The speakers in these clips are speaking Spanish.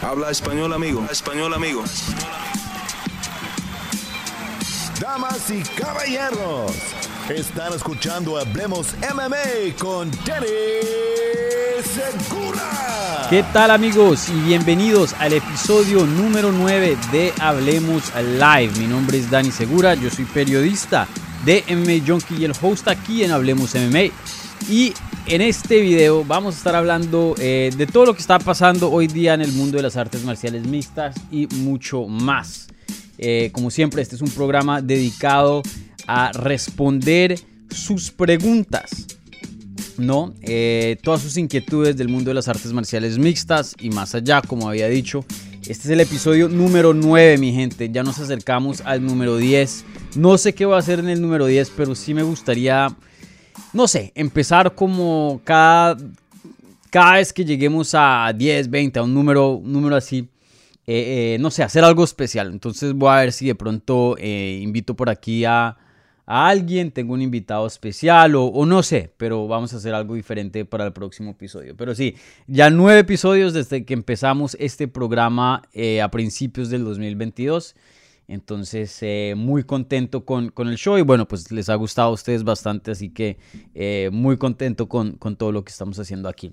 Habla español, amigo. español, amigo. Damas y caballeros, están escuchando Hablemos MMA con Danny Segura. ¿Qué tal amigos y bienvenidos al episodio número 9 de Hablemos Live? Mi nombre es Dani Segura, yo soy periodista de MMA Junkie y el host aquí en Hablemos MMA. Y en este video vamos a estar hablando eh, de todo lo que está pasando hoy día en el mundo de las artes marciales mixtas y mucho más. Eh, como siempre, este es un programa dedicado a responder sus preguntas, ¿no? Eh, todas sus inquietudes del mundo de las artes marciales mixtas y más allá, como había dicho. Este es el episodio número 9, mi gente. Ya nos acercamos al número 10. No sé qué va a hacer en el número 10, pero sí me gustaría no sé, empezar como cada, cada vez que lleguemos a 10, 20, a un número, número así, eh, eh, no sé, hacer algo especial. Entonces voy a ver si de pronto eh, invito por aquí a, alguien, tengo un invitado especial o, no sé, pero vamos a hacer algo diferente para el próximo episodio. Pero sí, ya nueve episodios desde que empezamos este programa a principios del 2022. Entonces, eh, muy contento con, el show y bueno, pues les ha gustado a ustedes bastante, así que eh, muy contento con, todo lo que estamos haciendo aquí.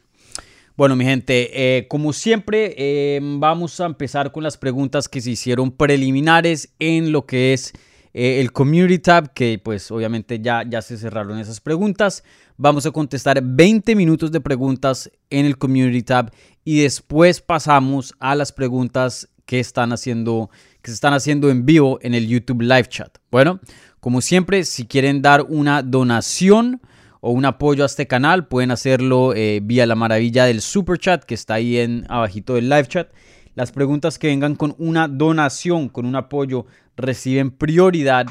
Bueno, mi gente, eh, como siempre, vamos a empezar con las preguntas que se hicieron preliminares en lo que es el Community Tab, que pues obviamente ya, ya se cerraron esas preguntas. Vamos a contestar 20 minutos de preguntas en el Community Tab y después pasamos a las preguntas que están haciendo que se están haciendo en vivo en el YouTube Live Chat. Bueno, como siempre, si quieren dar una donación o un apoyo a este canal, pueden hacerlo eh, vía la maravilla del Super Chat que está ahí en abajito del Live Chat. Las preguntas que vengan con una donación, con un apoyo, reciben prioridad,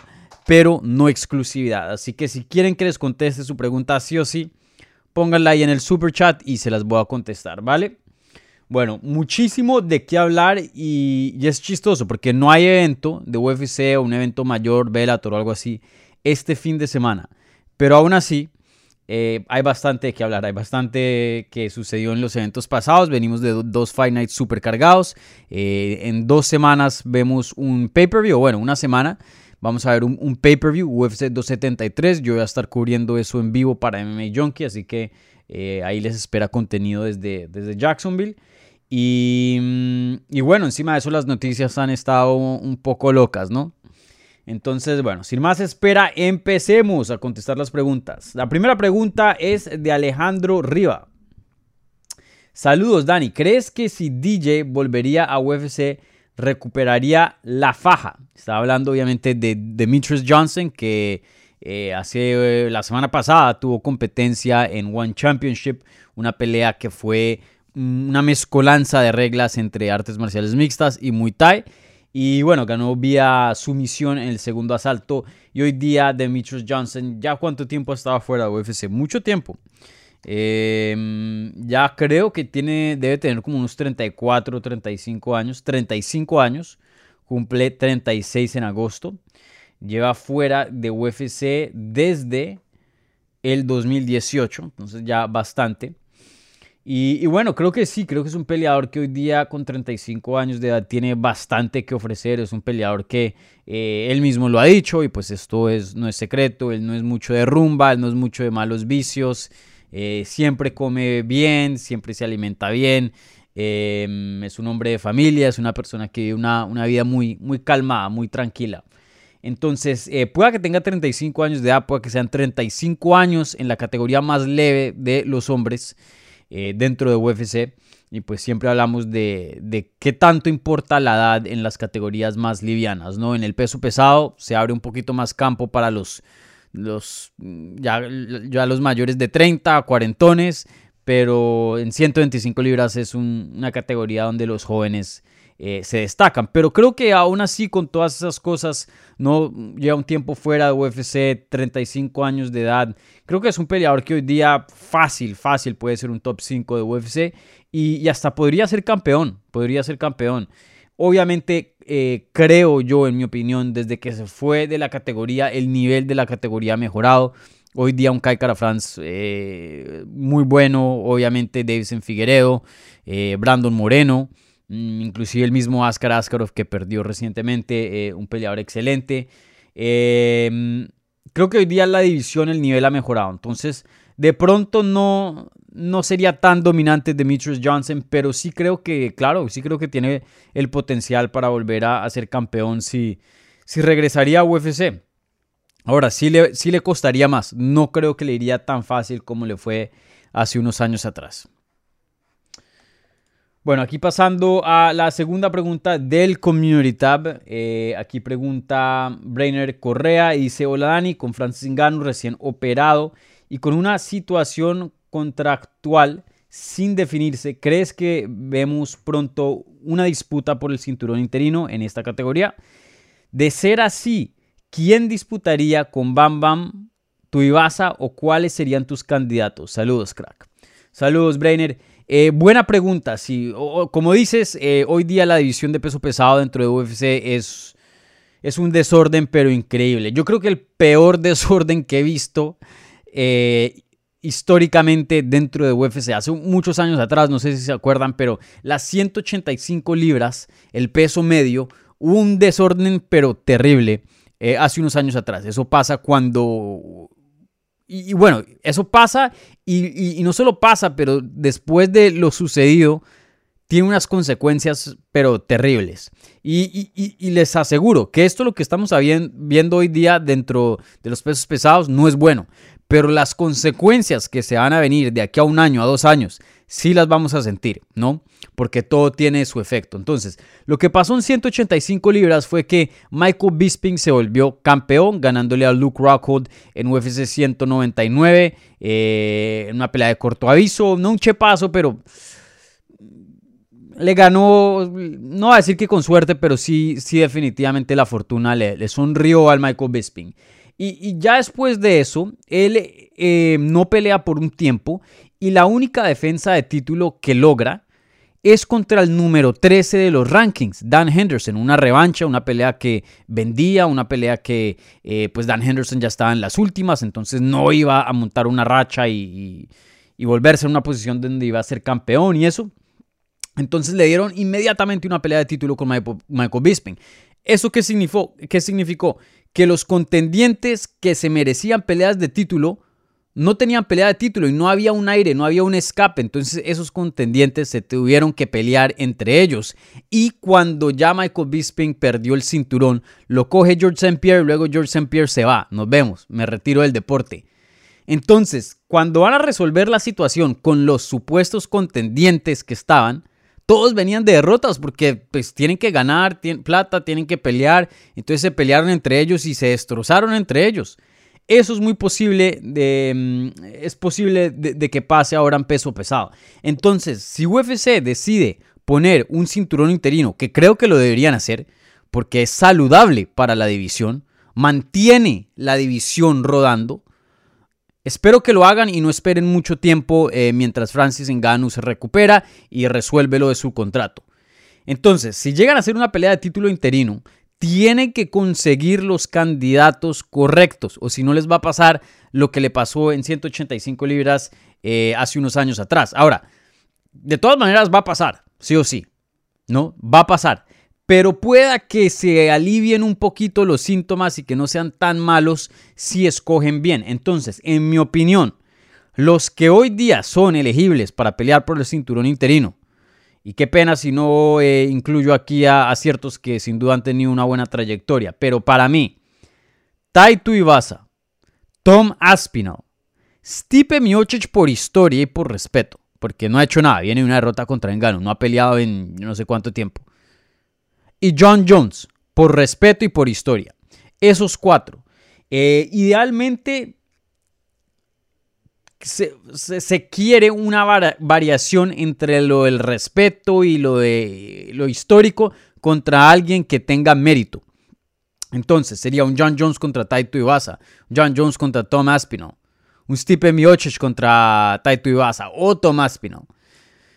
pero no exclusividad. Así que si quieren que les conteste su pregunta sí o sí, pónganla ahí en el Super Chat y se las voy a contestar, ¿vale? Bueno, muchísimo de qué hablar y, es chistoso porque no hay evento de UFC o un evento mayor, Bellator o algo así este fin de semana. Pero aún así, eh, hay bastante de qué hablar, hay bastante que sucedió en los eventos pasados. Venimos de dos Fight Nights super cargados. Eh, en dos semanas vemos un pay-per-view, bueno, una semana. Vamos a ver un, pay-per-view UFC 273. Yo voy a estar cubriendo eso en vivo para MMA Junkie, así que eh, ahí les espera contenido desde, desde Jacksonville. Y, y, bueno, encima de eso las noticias han estado un poco locas, ¿no? Entonces, bueno, sin más espera, empecemos a contestar las preguntas. La primera pregunta es de Alejandro Riva. Saludos, Dani. ¿Crees que si DJ volvería a UFC recuperaría la faja? Está hablando obviamente de Demetrius Johnson, que eh, hace eh, la semana pasada tuvo competencia en One Championship, una pelea que fue una mezcolanza de reglas entre artes marciales mixtas y Muay Thai. Y bueno, ganó vía sumisión en el segundo asalto. Y hoy día Demetrius Johnson, ¿ya cuánto tiempo estaba fuera de UFC? Mucho tiempo. Em, ya creo que tiene, debe tener como unos 34, 35 años. 35 años. Cumple 36 en agosto. Lleva fuera de UFC desde el 2018. Entonces ya bastante. Y, bueno, creo que sí, creo que es un peleador que hoy día con 35 años de edad tiene bastante que ofrecer, es un peleador que eh, él mismo lo ha dicho y pues esto es, no es secreto, él no es mucho de rumba, él no es mucho de malos vicios, eh, siempre come bien, siempre se alimenta bien, em, es un hombre de familia, es una persona que vive una, una vida muy, muy calmada, muy tranquila. Entonces, eh, pueda que tenga 35 años de edad, pueda que sean 35 años en la categoría más leve de los hombres. Eh, dentro de UFC. Y pues siempre hablamos de, de, qué tanto importa la edad en las categorías más livianas, ¿no? En el peso pesado se abre un poquito más campo para los, los ya, ya los mayores de 30 a cuarentones, pero en 125 libras es una categoría donde los jóvenes eh, se destacan. Pero creo que aún así, con todas esas cosas, no lleva un tiempo fuera de UFC, 35 años de edad. Creo que es un peleador que hoy día fácil, fácil puede ser un top 5 de UFC y, hasta podría ser campeón. Podría ser campeón. Obviamente, eh, creo yo, en mi opinión, desde que se fue de la categoría, el nivel de la categoría ha mejorado. Hoy día un Kai Cara France eh, muy bueno, obviamente Davison Figueredo, Brandon Moreno, inclusive el mismo Askar Askarov que perdió recientemente, eh, un peleador excelente. Em, creo que hoy día la división, el nivel ha mejorado, entonces de pronto no, no sería tan dominante Demetrius Johnson, pero sí creo que, claro, sí creo que tiene el potencial para volver a, ser campeón si, si regresaría a UFC. Ahora, sí le, sí le costaría más. No creo que le iría tan fácil como le fue hace unos años atrás. Bueno, aquí pasando a la segunda pregunta del Community Tab. Eh, aquí pregunta Brainer Correa y dice: Hola Dani, con Francis Ngannou recién operado y con una situación contractual sin definirse, ¿crees que vemos pronto una disputa por el cinturón interino en esta categoría? De ser así, ¿quién disputaría con Bam Bam, tu Ibasa o cuáles serían tus candidatos? Saludos, crack. Saludos, Brainer. Eh, buena pregunta. Sí, como dices, eh, hoy día la división de peso pesado dentro de UFC es, es un desorden, pero increíble. Yo creo que el peor desorden que he visto eh, históricamente dentro de UFC. Hace muchos años atrás, no sé si se acuerdan, pero las 185 libras, el peso medio, un desorden pero terrible hace unos años atrás. Eso pasa cuando... Y, bueno, eso pasa y, no solo pasa, pero después de lo sucedido, tiene unas consecuencias pero terribles. Y, les aseguro que esto lo que estamos viendo hoy día dentro de los pesos pesados no es bueno pero las consecuencias que se van a venir de aquí a un año, a dos años, sí las vamos a sentir, ¿no? Porque todo tiene su efecto. Entonces, lo que pasó en 185 libras fue que Michael Bisping se volvió campeón, ganándole a Luke Rockhold en UFC 199, eh, en una pelea de corto aviso, no un chepazo, pero le ganó, no va a decir que con suerte, pero sí, sí definitivamente la fortuna le, le sonrió al Michael Bisping. Y, ya después de eso, él eh, no pelea por un tiempo y la única defensa de título que logra es contra el número 13 de los rankings, Dan Henderson, una revancha, una pelea que vendía, una pelea que eh, pues Dan Henderson ya estaba en las últimas, entonces no iba a montar una racha y, volverse en una posición donde iba a ser campeón y eso. Entonces le dieron inmediatamente una pelea de título con Michael Bisping. ¿Eso qué significó? ¿Qué significó? Que los contendientes que se merecían peleas de título no tenían pelea de título y no había un aire, no había un escape. Entonces esos contendientes se tuvieron que pelear entre ellos. Y cuando ya Michael Bisping perdió el cinturón, lo coge George St. Pierre y luego George St. Pierre se va. Nos vemos, me retiro del deporte. Entonces, cuando van a resolver la situación con los supuestos contendientes que estaban, todos venían de derrotas porque pues tienen que ganar tienen plata, tienen que pelear, entonces se pelearon entre ellos y se destrozaron entre ellos. Eso es muy posible, de, mm, es posible de, que pase ahora en peso pesado. Entonces, si UFC decide poner un cinturón interino, que creo que lo deberían hacer, porque es saludable para la división, mantiene la división rodando, Espero que lo hagan y no esperen mucho tiempo eh, mientras Francis Ngannou se recupera y resuelve lo de su contrato. Entonces, si llegan a hacer una pelea de título interino, tienen que conseguir los candidatos correctos, o si no les va a pasar lo que le pasó en 185 libras eh, hace unos años atrás. Ahora, de todas maneras va a pasar, sí o sí, ¿no? Va a pasar pero pueda que se alivien un poquito los síntomas y que no sean tan malos si escogen bien. Entonces, en mi opinión, los que hoy día son elegibles para pelear por el cinturón interino, y qué pena si no eh, incluyo aquí a, ciertos que sin duda han tenido una buena trayectoria, pero para mí, Taito Ibasa, Tom Aspinall, Stipe Miocic por historia y por respeto, porque no ha hecho nada, viene una derrota contra Engano, no ha peleado en no sé cuánto tiempo y John Jones, por respeto y por historia. Esos cuatro. Eh, idealmente se, quiere una variación entre lo del respeto y lo de lo histórico contra alguien que tenga mérito. Entonces sería un John Jones contra Taito Iwasa, John Jones contra Tom Aspinall, un Stipe Miocic contra Taito Iwasa o Tom Aspinall.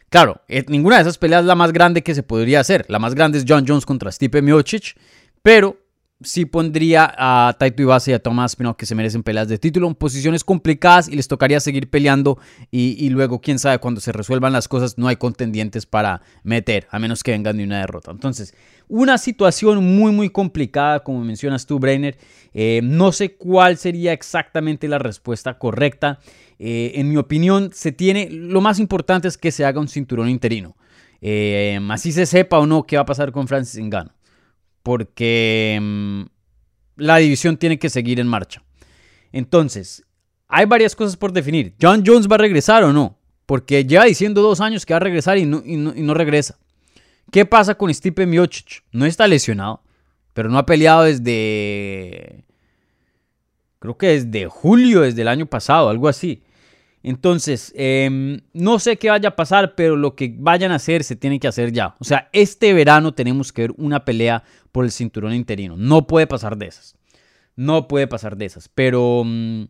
Claro, eh, ninguna de esas peleas es la más grande que se podría hacer. La más grande es John Jones contra Stipe Miocic, pero sí pondría a Taito Ibasa y a Tomás Pino que se merecen peleas de título en posiciones complicadas y les tocaría seguir peleando y, luego quién sabe cuando se resuelvan las cosas no hay contendientes para meter a menos que vengan de una derrota. Entonces una situación muy muy complicada como mencionas tú Brainer. Eh, no sé cuál sería exactamente la respuesta correcta eh, en mi opinión se tiene lo más importante es que se haga un cinturón interino eh, así se sepa o no qué va a pasar con Francis Ngannou porque mm, la división tiene que seguir en marcha. Entonces, hay varias cosas por definir. ¿John Jones va a regresar o no? Porque lleva diciendo dos años que va a regresar y no, y no, regresa. ¿Qué pasa con Stipe Miocic? No está lesionado, pero no ha peleado desde... Creo que desde julio, desde el año pasado, algo así. Entonces, em, no sé qué vaya a pasar, pero lo que vayan a hacer se tiene que hacer ya. O sea, este verano tenemos que ver una pelea por el cinturón interino. No puede pasar de esas. No puede pasar de esas. Pero... Mm,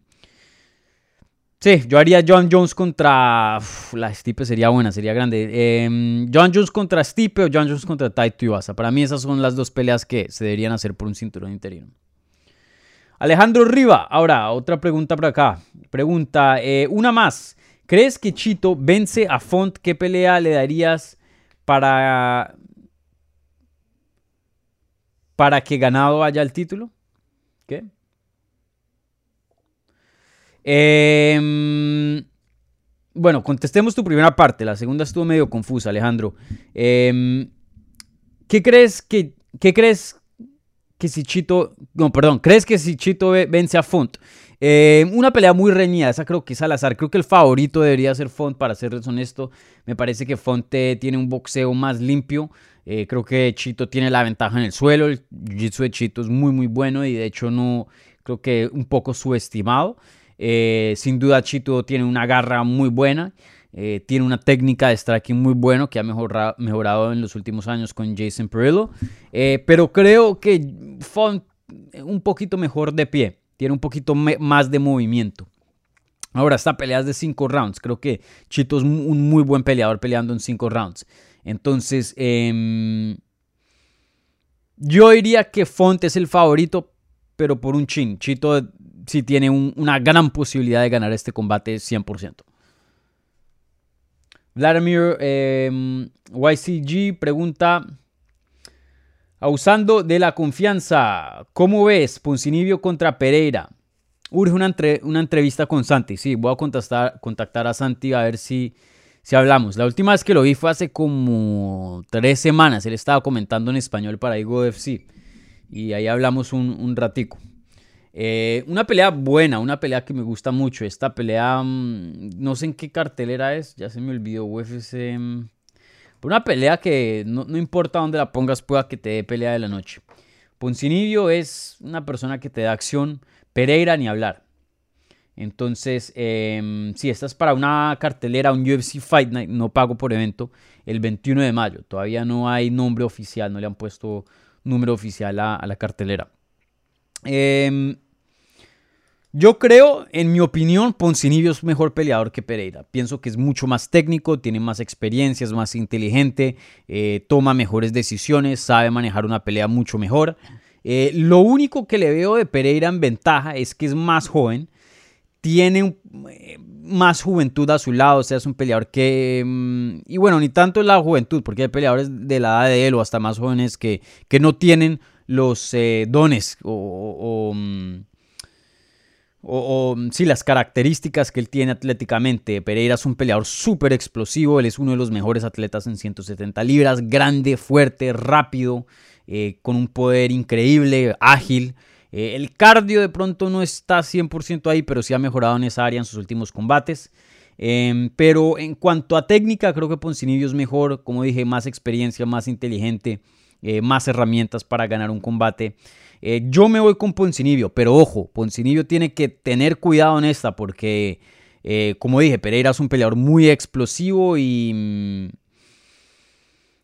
sí, yo haría John Jones contra... la Stipe sería buena, sería grande. Em, John Jones contra Stipe o John Jones contra Taito Iwasa. Para mí esas son las dos peleas que se deberían hacer por un cinturón interino. Alejandro Riva, ahora otra pregunta por acá. Pregunta, eh, una más. ¿Crees que Chito vence a Font? ¿Qué pelea le darías para, para que ganado haya el título? ¿Qué? Em, bueno, contestemos tu primera parte. La segunda estuvo medio confusa, Alejandro. Em, ¿Qué crees que, qué crees que si Chito, no, perdón, ¿crees que si Chito vence a Font? Eh, una pelea muy reñida, esa creo que es al azar. Creo que el favorito debería ser Font, para serles honesto. Me parece que Font tiene un boxeo más limpio. Eh, creo que Chito tiene la ventaja en el suelo. El jiu-jitsu de Chito es muy, muy bueno y de hecho no creo que un poco subestimado. Eh, sin duda Chito tiene una garra muy buena. Eh, tiene una técnica de striking muy bueno que ha mejorado, mejorado en los últimos años con Jason Perillo. Eh, pero creo que Font un poquito mejor de pie. Tiene un poquito más de movimiento. Ahora, esta pelea es de 5 rounds. Creo que Chito es un muy buen peleador peleando en 5 rounds. Entonces, em, yo diría que Font es el favorito, pero por un chin. Chito sí tiene una gran posibilidad de ganar este combate 100%. Vladimir em, YCG pregunta, usando de la confianza, ¿cómo ves Poncinibio contra Pereira? Urge una, una entrevista con Santi. Sí, voy a contactar, contactar a Santi a ver si, si hablamos. La última vez que lo vi fue hace como tres semanas. Él estaba comentando en español para Igo FC. Y ahí hablamos un, un ratico. Eh, una pelea buena, una pelea que me gusta mucho. Esta pelea, mm, no sé en qué cartelera es, ya se me olvidó, UFC. Mm, una pelea que no, importa dónde la pongas, pueda que te dé pelea de la noche. Poncinibio es una persona que te da acción, Pereira ni hablar. Entonces, eh, si estás para una cartelera, un UFC Fight Night, no pago por evento, el 21 de mayo. Todavía no hay nombre oficial, no le han puesto número oficial a, a la cartelera. Eh, yo creo, en mi opinión, Poncinibio es mejor peleador que Pereira. Pienso que es mucho más técnico, tiene más experiencia, es más inteligente, eh, toma mejores decisiones, sabe manejar una pelea mucho mejor. Eh, lo único que le veo de Pereira en ventaja es que es más joven, tiene eh, más juventud a su lado, o sea, es un peleador que... Mm, y bueno, ni tanto la juventud, porque hay peleadores de la edad de él o hasta más jóvenes que, que no tienen los dones o... Mm, o, sí, las características que él tiene atléticamente. Pereira es un peleador súper explosivo, él es uno de los mejores atletas en 170 libras, grande, fuerte, rápido, eh, con un poder increíble, ágil. Eh, el cardio de pronto no está 100% ahí, pero sí ha mejorado en esa área en sus últimos combates. Em, pero en cuanto a técnica, creo que Poncinibio es mejor, como dije, más experiencia, más inteligente, eh, más herramientas para ganar un combate. Eh, yo me voy con Poncinibio, pero ojo, Poncinibio tiene que tener cuidado en esta porque, eh, como dije, Pereira es un peleador muy explosivo y... Mm,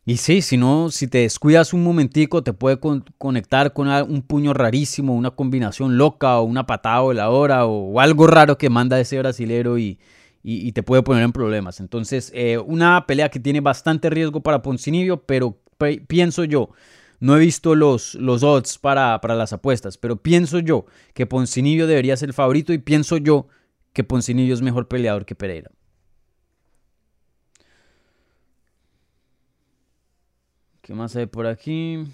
y sí, si no, si te descuidas un momentico, te puede conectar con un puño rarísimo, una combinación loca o una patada voladora o, algo raro que manda ese brasilero y, y, te puede poner en problemas. Entonces, eh, una pelea que tiene bastante riesgo para Poncinibio, pero pienso yo, No he visto los, los odds para, para las apuestas, pero pienso yo que Poncinillo debería ser el favorito y pienso yo que Poncinillo es mejor peleador que Pereira. ¿Qué más hay por aquí?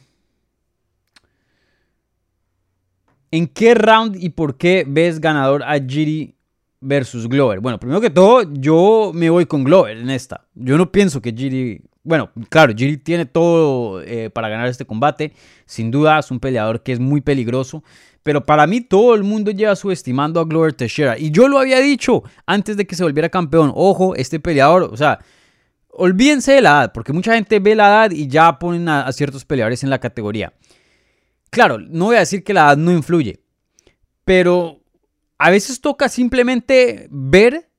¿En qué round y por qué ves ganador a Giri versus Glover? Bueno, primero que todo, yo me voy con Glover en esta. Yo no pienso que Giri. Bueno, claro, Giri tiene todo eh, para ganar este combate. Sin duda, es un peleador que es muy peligroso. Pero para mí, todo el mundo lleva subestimando a Glover Teixeira. Y yo lo había dicho antes de que se volviera campeón. Ojo, este peleador, o sea, olvídense de la edad, porque mucha gente ve la edad y ya ponen a ciertos peleadores en la categoría. Claro, no voy a decir que la edad no influye, pero a veces toca simplemente ver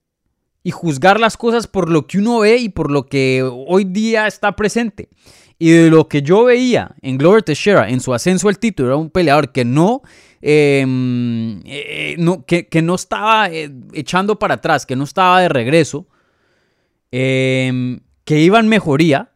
y juzgar las cosas por lo que uno ve y por lo que hoy día está presente. Y de lo que yo veía en Glover Teixeira en su ascenso al título, era un peleador que no, em, eh, no que, no estaba eh, echando para atrás, que no estaba de regreso, em, que iba en mejoría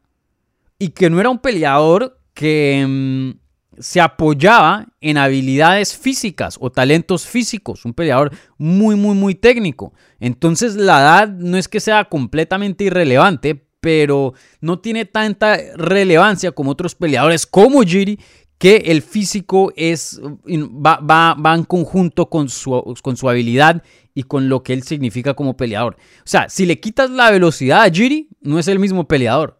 y que no era un peleador que em, se apoyaba en habilidades físicas o talentos físicos, un peleador muy, muy, muy técnico. Entonces la edad no es que sea completamente irrelevante, pero no tiene tanta relevancia como otros peleadores como Jiri, que el físico es, va, va, en conjunto con su, con su habilidad y con lo que él significa como peleador. O sea, si le quitas la velocidad a Jiri, no es el mismo peleador.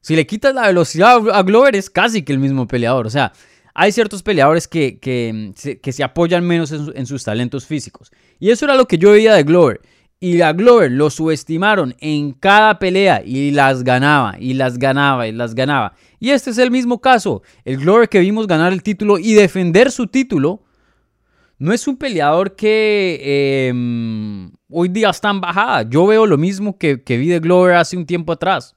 Si le quitas la velocidad a Glover es casi que el mismo peleador. O sea, hay ciertos peleadores que, que, se apoyan menos en, sus talentos físicos. Y eso era lo que yo veía de Glover. Y a Glover lo subestimaron en cada pelea y las ganaba, y las ganaba, y las ganaba. Y este es el mismo caso. El Glover que vimos ganar el título y defender su título no es un peleador que em, hoy día está en bajada. Yo veo lo mismo que, que vi de Glover hace un tiempo atrás.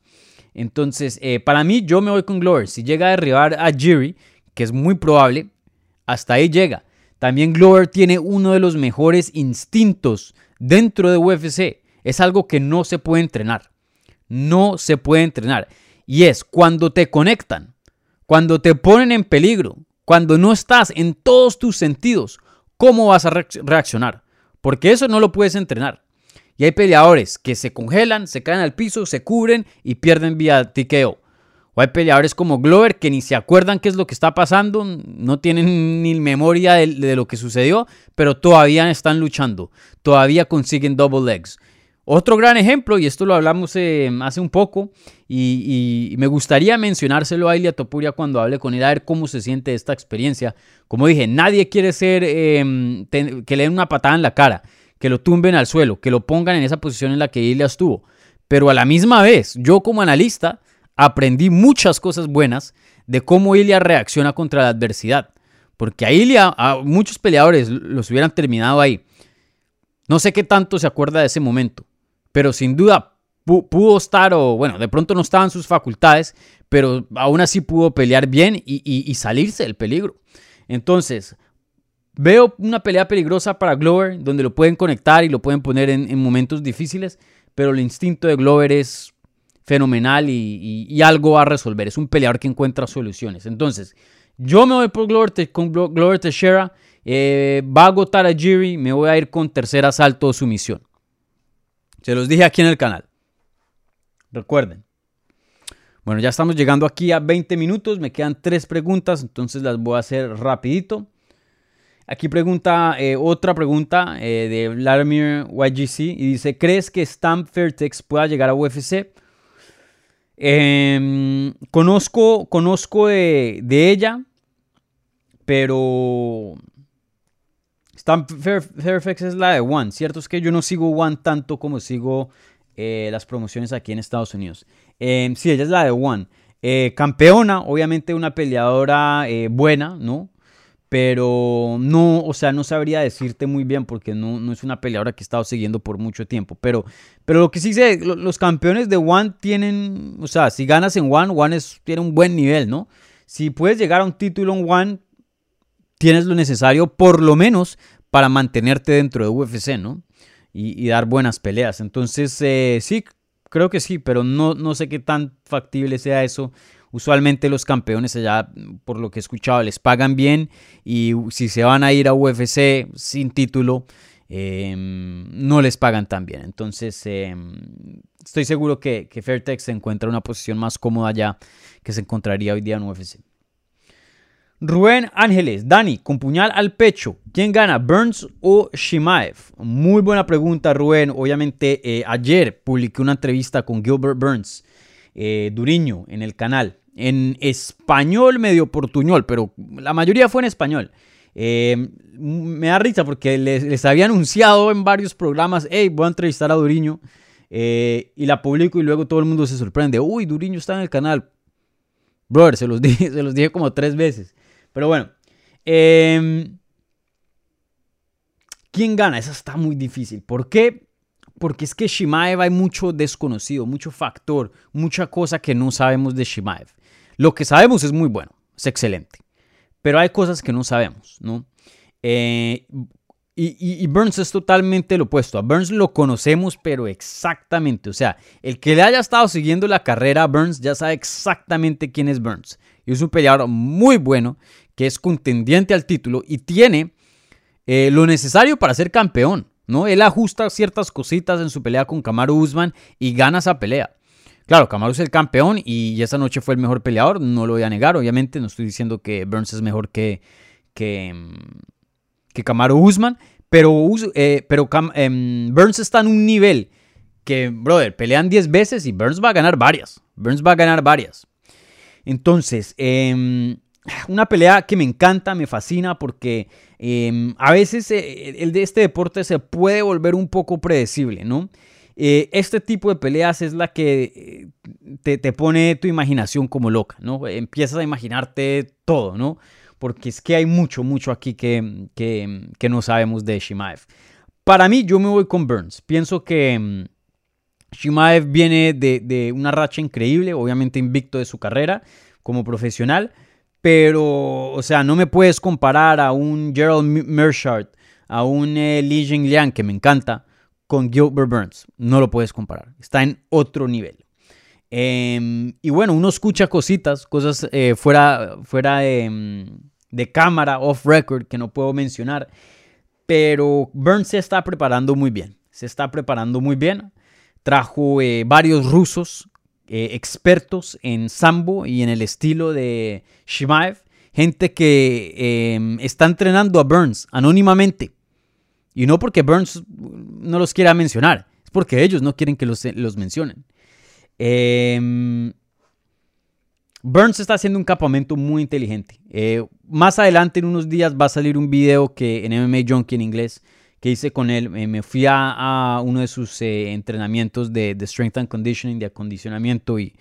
Entonces, eh, para mí, yo me voy con Glover. Si llega a derribar a Jiri, que es muy probable, hasta ahí llega. También Glover tiene uno de los mejores instintos dentro de UFC. Es algo que no se puede entrenar. No se puede entrenar. Y es cuando te conectan, cuando te ponen en peligro, cuando no estás en todos tus sentidos, ¿cómo vas a reaccionar? Porque eso no lo puedes entrenar. Y hay peleadores que se congelan, se caen al piso, se cubren y pierden vía tiqueo. O hay peleadores como Glover que ni se acuerdan qué es lo que está pasando, no tienen ni memoria de, lo que sucedió, pero todavía están luchando, todavía consiguen double legs. Otro gran ejemplo, y esto lo hablamos eh, hace un poco, y, me gustaría mencionárselo a Ilia Topuria cuando hable con él, a ver cómo se siente esta experiencia. Como dije, nadie quiere ser em, que le den una patada en la cara que lo tumben al suelo, que lo pongan en esa posición en la que Ilya estuvo. Pero a la misma vez, yo como analista aprendí muchas cosas buenas de cómo Ilya reacciona contra la adversidad. Porque a Ilya, a muchos peleadores los hubieran terminado ahí. No sé qué tanto se acuerda de ese momento, pero sin duda pudo estar, o bueno, de pronto no estaban sus facultades, pero aún así pudo pelear bien y, y salirse del peligro. Entonces, Veo una pelea peligrosa para Glover, donde lo pueden conectar y lo pueden poner en, momentos difíciles, pero el instinto de Glover es fenomenal y, algo va a resolver. Es un peleador que encuentra soluciones. Entonces, yo me voy por Glover, con Glover Teixeira. Eh, va a agotar a Jiri. Me voy a ir con tercer asalto o sumisión. Se los dije aquí en el canal. Recuerden. Bueno, ya estamos llegando aquí a 20 minutos. Me quedan tres preguntas, entonces las voy a hacer rapidito. Aquí pregunta eh, otra pregunta eh, de Vladimir YGC y dice, ¿crees que Stamp Fairtex pueda llegar a UFC? Em, conozco conozco de, ella, pero Stamp Fairtex es la de One. Cierto es que yo no sigo One tanto como sigo eh, las promociones aquí en Estados Unidos. Em, sí, ella es la de One. campeona, obviamente una peleadora buena, ¿no? Pero no, o sea, no sabría decirte muy bien porque no, no es una peleadora que he estado siguiendo por mucho tiempo. Pero, pero lo que sí sé, los campeones de One tienen, o sea, si ganas en One, One es, tiene un buen nivel, ¿no? Si puedes llegar a un título en One, tienes lo necesario, por lo menos, para mantenerte dentro de UFC, ¿no? Y, dar buenas peleas. Entonces, eh, sí, creo que sí, pero no, no sé qué tan factible sea eso Usualmente los campeones allá, por lo que he escuchado, les pagan bien y si se van a ir a UFC sin título, em, no les pagan tan bien. Entonces, em, estoy seguro que, que Fairtex se encuentra en una posición más cómoda ya que se encontraría hoy día en UFC. Rubén Ángeles, Dani, con puñal al pecho, ¿quién gana, Burns o Shimaev? Muy buena pregunta, Rubén. Obviamente, eh, ayer publiqué una entrevista con Gilbert Burns, eh, Duriño, en el canal, en español medio portuñol, pero la mayoría fue en español. Eh, me da risa porque les, había anunciado en varios programas, hey, voy a entrevistar a Duriño, y la publico y luego todo el mundo se sorprende, uy, Duriño está en el canal. Brother, se los dije, se los dije como tres veces. Pero bueno. Em, ¿Quién gana? Esa está muy difícil. ¿Por qué? Porque es que Shimaev hay mucho desconocido, mucho factor, mucha cosa que no sabemos de Shimaev. Lo que sabemos es muy bueno, es excelente. Pero hay cosas que no sabemos, ¿no? Eh, y, Burns es totalmente lo opuesto. A Burns lo conocemos, pero exactamente. O sea, el que le haya estado siguiendo la carrera a Burns ya sabe exactamente quién es Burns. Es un peleador muy bueno, que es contendiente al título y tiene eh, lo necesario para ser campeón. ¿no? Él ajusta ciertas cositas en su pelea con Kamaru Usman y gana esa pelea. Claro, Kamaru es el campeón y esa noche fue el mejor peleador, no lo voy a negar, obviamente. No estoy diciendo que Burns es mejor que, que, que Kamaru Usman, pero, eh, pero em, Burns está en un nivel que, brother, pelean 10 veces y Burns va a ganar varias. Burns va a ganar varias. Entonces, em, una pelea que me encanta, me fascina, porque em, a veces eh, el de este deporte se puede volver un poco predecible, ¿no? Eh, este tipo de peleas es la que te, te, pone tu imaginación como loca, ¿no? Empiezas a imaginarte todo, ¿no? porque es que hay mucho, mucho aquí que, que, no sabemos de Shimaev. Para mí, yo me voy con Burns. Pienso que mm, Shimaev viene de, una racha increíble, obviamente invicto de su carrera como profesional, pero, o sea, no me puedes comparar a un Gerald Mershard, a un eh, Li Jingliang, que me encanta, con Gilbert Burns. No lo puedes comparar. Está en otro nivel. Em, y bueno, uno escucha cositas, cosas eh, fuera, fuera de, mm, de cámara, off record, que no puedo mencionar. Pero Burns se está preparando muy bien. Se está preparando muy bien. Trajo eh, varios rusos eh, expertos en sambo y en el estilo de Shimaev. Gente que em, está entrenando a Burns anónimamente. Y no porque Burns no los quiera mencionar. Es porque ellos no quieren que los, los mencionen. Eh, Burns está haciendo un campamento muy inteligente. Eh, más adelante, en unos días, va a salir un video que en MMA Junkie en inglés que hice con él. Eh, me fui a, uno de sus eh, entrenamientos de, Strength and Conditioning, de acondicionamiento. Y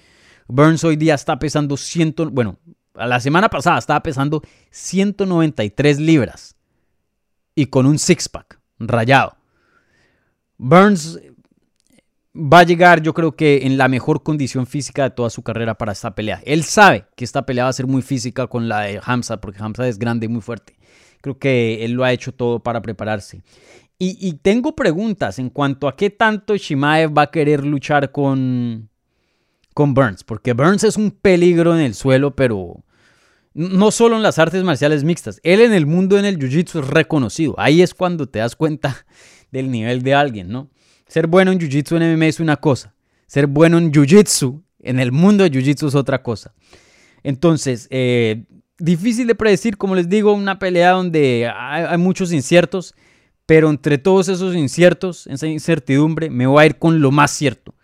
Burns hoy día está pesando 100, bueno, la semana pasada estaba pesando 193 libras y con un six pack rayado. Burns va a llegar, yo creo que en la mejor condición física de toda su carrera para esta pelea. Él sabe que esta pelea va a ser muy física con la de Hamza, porque Hamza es grande y muy fuerte. Creo que él lo ha hecho todo para prepararse. Y, tengo preguntas en cuanto a qué tanto Shimaev va a querer luchar con, con Burns, porque Burns es un peligro en el suelo, pero no solo en las artes marciales mixtas. Él en el mundo en el jiu-jitsu es reconocido. Ahí es cuando te das cuenta del nivel de alguien, ¿no? Ser bueno en Jiu-Jitsu en MMA es una cosa. Ser bueno en Jiu-Jitsu, en el mundo de Jiu-Jitsu es otra cosa. Entonces, eh, difícil de predecir, como les digo, una pelea donde hay, muchos inciertos, pero entre todos esos inciertos, esa incertidumbre, me voy a ir con lo más cierto,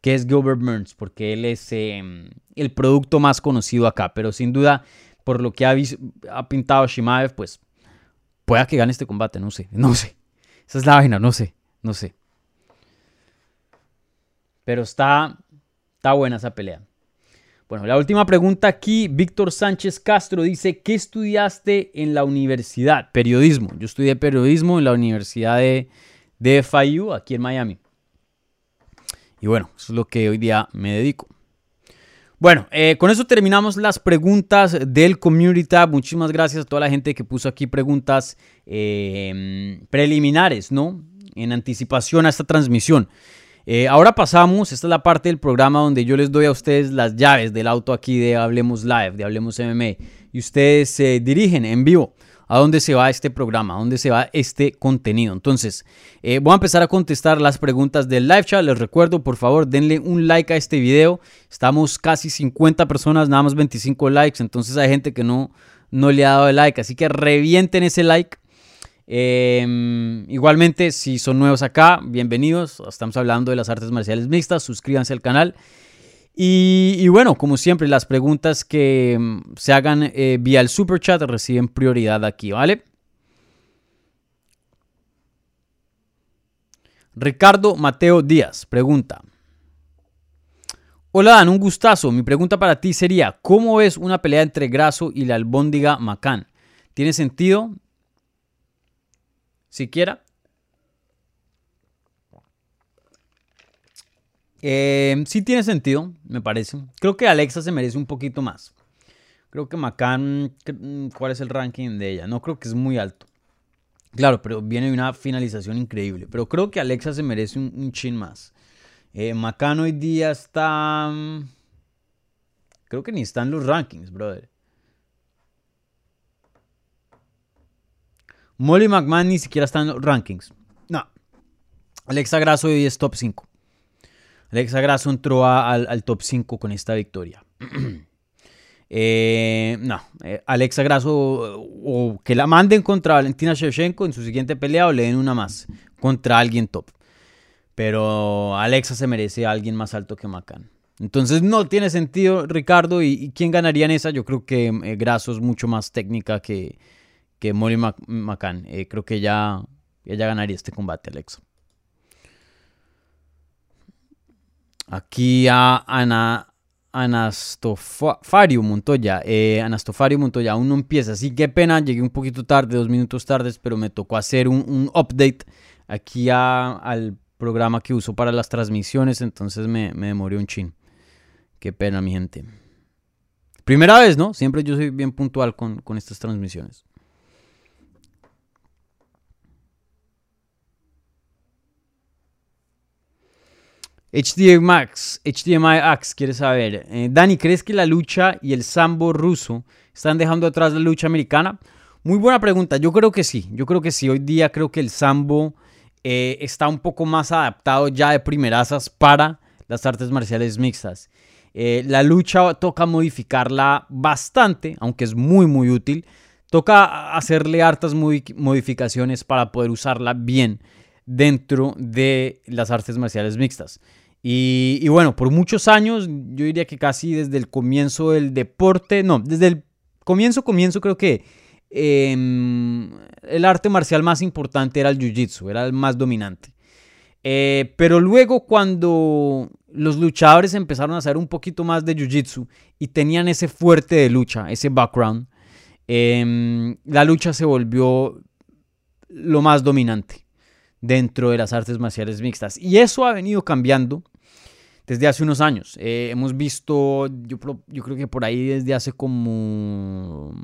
que es Gilbert Burns, porque él es em, el producto más conocido acá, pero sin duda, por lo que ha, pintado Shimaev, pues pueda que gane este combate, no sé, no sé. Esa es la vaina, no sé, no sé. Pero está, está buena esa pelea. Bueno, la última pregunta aquí, Víctor Sánchez Castro dice, ¿qué estudiaste en la universidad? Periodismo. Yo estudié periodismo en la Universidad de, de FIU, aquí en Miami. Y bueno, eso es lo que hoy día me dedico. Bueno, eh, con eso terminamos las preguntas del Community Tab. Muchísimas gracias a toda la gente que puso aquí preguntas eh, preliminares, ¿no? En anticipación a esta transmisión. Eh, ahora pasamos, esta es la parte del programa donde yo les doy a ustedes las llaves del auto aquí de Hablemos Live, de Hablemos MMA, y ustedes se dirigen en vivo a dónde se va este programa, a dónde se va este contenido. Entonces, eh, voy a empezar a contestar las preguntas del live chat. Les recuerdo, por favor, denle un like a este video. Estamos casi 50 personas, nada más 25 likes. Entonces hay gente que no, no le ha dado el like. Así que revienten ese like. Em, igualmente, si son nuevos acá, bienvenidos. Estamos hablando de las artes marciales mixtas. Suscríbanse al canal. Y, bueno, como siempre, las preguntas que mm, se hagan eh, vía el super chat reciben prioridad aquí, ¿vale? Ricardo Mateo Díaz pregunta. Hola Dan, un gustazo. Mi pregunta para ti sería, ¿cómo ves una pelea entre Graso y la albóndiga Macán? ¿Tiene sentido? ¿Siquiera? Eh, sí tiene sentido, me parece. Creo que Alexa se merece un poquito más. Creo que Macan, ¿cuál es el ranking de ella? No creo que es muy alto. Claro, pero viene una finalización increíble. Pero creo que Alexa se merece un, chin más. Eh, Macan hoy día está... Mm, creo que ni está en los rankings, brother. Molly McMahon ni siquiera está en los rankings. No. Alexa Grasso hoy es top 5. Alexa Grasso entró al, top 5 con esta victoria. Eh, no, eh, Alexa Grasso o, que la manden contra Valentina Shevchenko en su siguiente pelea o le den una más contra alguien top. Pero Alexa se merece a alguien más alto que Macan. Entonces no tiene sentido, Ricardo. ¿Y, quién ganaría en esa? Yo creo que eh, Grasso es mucho más técnica que, que Molly Macan. creo que ella, ella ganaría este combate, Alexa. Aquí a Ana, Anastofario Montoya. Eh, Anastofario Montoya aún no empieza. Así que pena, llegué un poquito tarde, dos minutos tarde, pero me tocó hacer un, update aquí al programa que uso para las transmisiones. Entonces me, me demoré un chin. Qué pena, mi gente. Primera vez, ¿no? Siempre yo soy bien puntual con, con estas transmisiones. HDMI Max, HDMI Axe quiere saber, eh, Dani, ¿crees que la lucha y el sambo ruso están dejando atrás la lucha americana? Muy buena pregunta, yo creo que sí, yo creo que sí, hoy día creo que el sambo eh, está un poco más adaptado ya de primerazas para las artes marciales mixtas. Eh, la lucha toca modificarla bastante, aunque es muy muy útil, toca hacerle hartas modificaciones para poder usarla bien dentro de las artes marciales mixtas. Y, bueno, por muchos años, yo diría que casi desde el comienzo del deporte, no, desde el comienzo, comienzo creo que em, el arte marcial más importante era el jiu-jitsu, era el más dominante. Eh, pero luego cuando los luchadores empezaron a hacer un poquito más de jiu-jitsu y tenían ese fuerte de lucha, ese background, em, la lucha se volvió lo más dominante dentro de las artes marciales mixtas. Y eso ha venido cambiando desde hace unos años. Eh, hemos visto, yo, yo, creo que por ahí desde hace como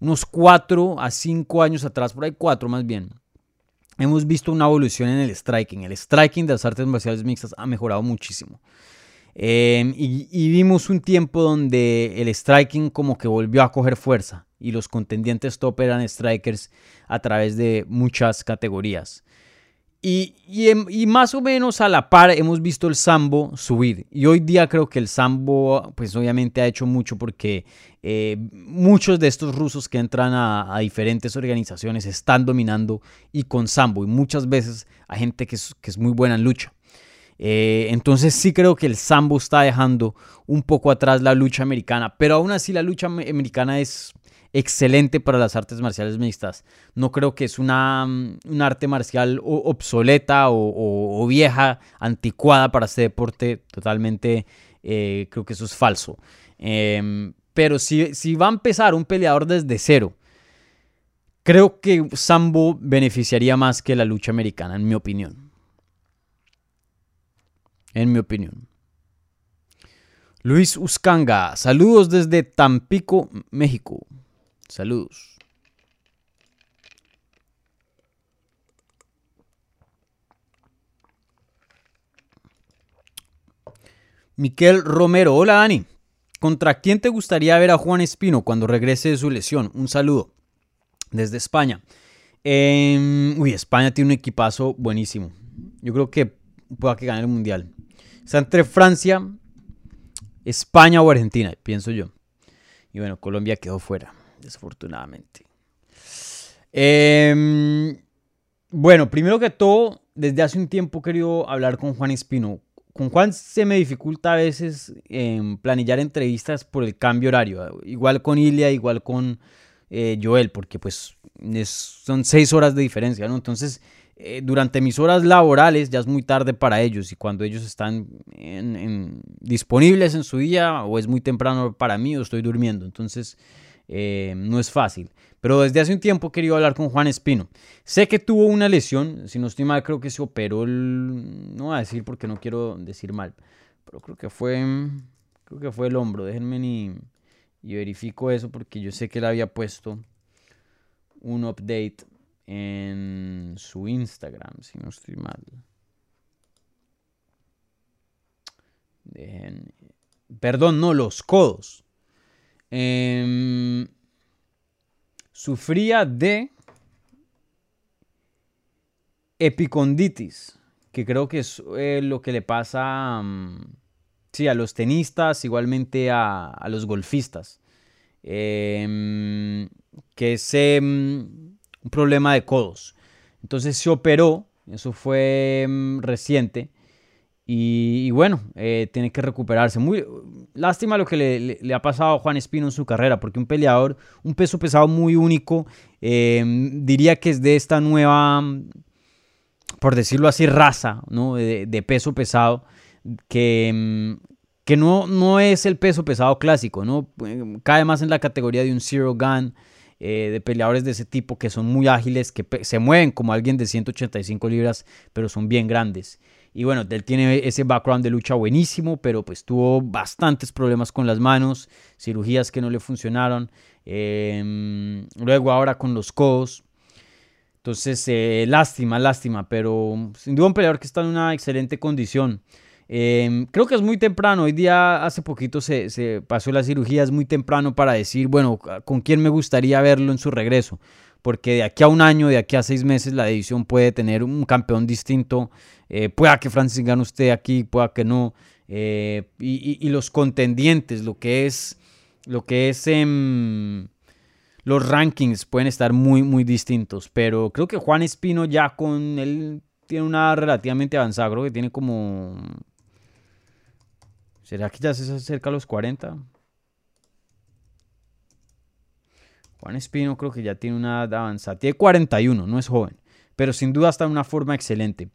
unos cuatro a cinco años atrás, por ahí cuatro más bien, hemos visto una evolución en el striking. El striking de las artes marciales mixtas ha mejorado muchísimo. Em, y, vimos un tiempo donde el striking como que volvió a coger fuerza y los contendientes top eran strikers a través de muchas categorías. Y, y, más o menos a la par hemos visto el sambo subir. Y hoy día creo que el sambo, pues obviamente ha hecho mucho porque eh, muchos de estos rusos que entran a, diferentes organizaciones están dominando y con sambo. Y muchas veces hay gente que que es muy buena en lucha. Eh, entonces sí creo que el sambo está dejando un poco atrás la lucha americana, pero aún así la lucha americana es excelente para las artes marciales mixtas. No creo que es una, mm, un arte marcial obsoleta o, vieja, anticuada para este deporte. Totalmente eh, creo que eso es falso. Em, pero si, si va a empezar un peleador desde cero, creo que Sambo beneficiaría más que la lucha americana, en mi opinión en mi opinión. Luis Uscanga, saludos desde Tampico, México. Saludos. Miquel Romero, hola Dani. ¿Contra quién te gustaría ver a Juan Espino cuando regrese de su lesión? Un saludo desde España. Em, uy, España tiene un equipazo buenísimo. Yo creo que pueda que gane el mundial. Está entre Francia, España o Argentina, pienso yo. Y bueno, Colombia quedó fuera, desafortunadamente. Em, bueno, primero que todo, desde hace un tiempo he querido hablar con Juan Espino. Con Juan se me dificulta a veces planillar entrevistas por el cambio horario. Igual con Ilia, igual con eh, Joel, porque pues son seis horas de diferencia, ¿no? Entonces, eh, durante mis horas laborales ya es muy tarde para ellos y cuando ellos están disponibles en su día o es muy temprano para mí o estoy durmiendo. Entonces, eh, no es fácil. Pero desde hace un tiempo he querido hablar con Juan Espino. Sé que tuvo una lesión, si no estoy mal, creo que se operó el. No voy a decir porque no quiero decir mal, pero creo que fue. Creo que fue el hombro. Déjenme ni. Y verifico eso porque yo sé que él había puesto un update en su Instagram, si no estoy mal. Perdón, no, los codos. Em, sufría de epiconditis, que creo que es eh, lo que le pasa mm, sí, a los tenistas, igualmente a, los golfistas, em, que es em, un problema de codos. Entonces se operó, eso fue reciente, y, bueno, eh, tiene que recuperarse. Lástima lo que le, ha pasado a Juan Espino en su carrera, porque un peleador, un peso pesado muy único, eh, diría que es de esta nueva, por decirlo así, raza ¿no? de, peso pesado, que, que no, no es el peso pesado clásico, ¿no? cae más en la categoría de un zero gun. Eh, de peleadores de ese tipo que son muy ágiles, que se mueven como alguien de 185 libras, pero son bien grandes. Y bueno, él tiene ese background de lucha buenísimo, pero pues tuvo bastantes problemas con las manos, cirugías que no le funcionaron. Em, luego ahora con los codos. Entonces, eh, lástima, lástima, pero sin duda un peleador que está en una excelente condición. Em, creo que es muy temprano, hoy día hace poquito se, se, pasó la cirugía, es muy temprano para decir, bueno, con quién me gustaría verlo en su regreso porque de aquí a un año, de aquí a seis meses, la división puede tener un campeón distinto. Eh, pueda que Francis gane usted aquí, pueda que no. Eh, y, los contendientes, lo que es, lo que es em, los rankings pueden estar muy, muy distintos. Pero creo que Juan Espino ya con él tiene una relativamente avanzada, creo que tiene como... ¿Será que ya se acerca a los 40? Juan Espino creo que ya tiene una edad avanzada. Tiene 41, no es joven. Pero sin duda está en una forma excelente.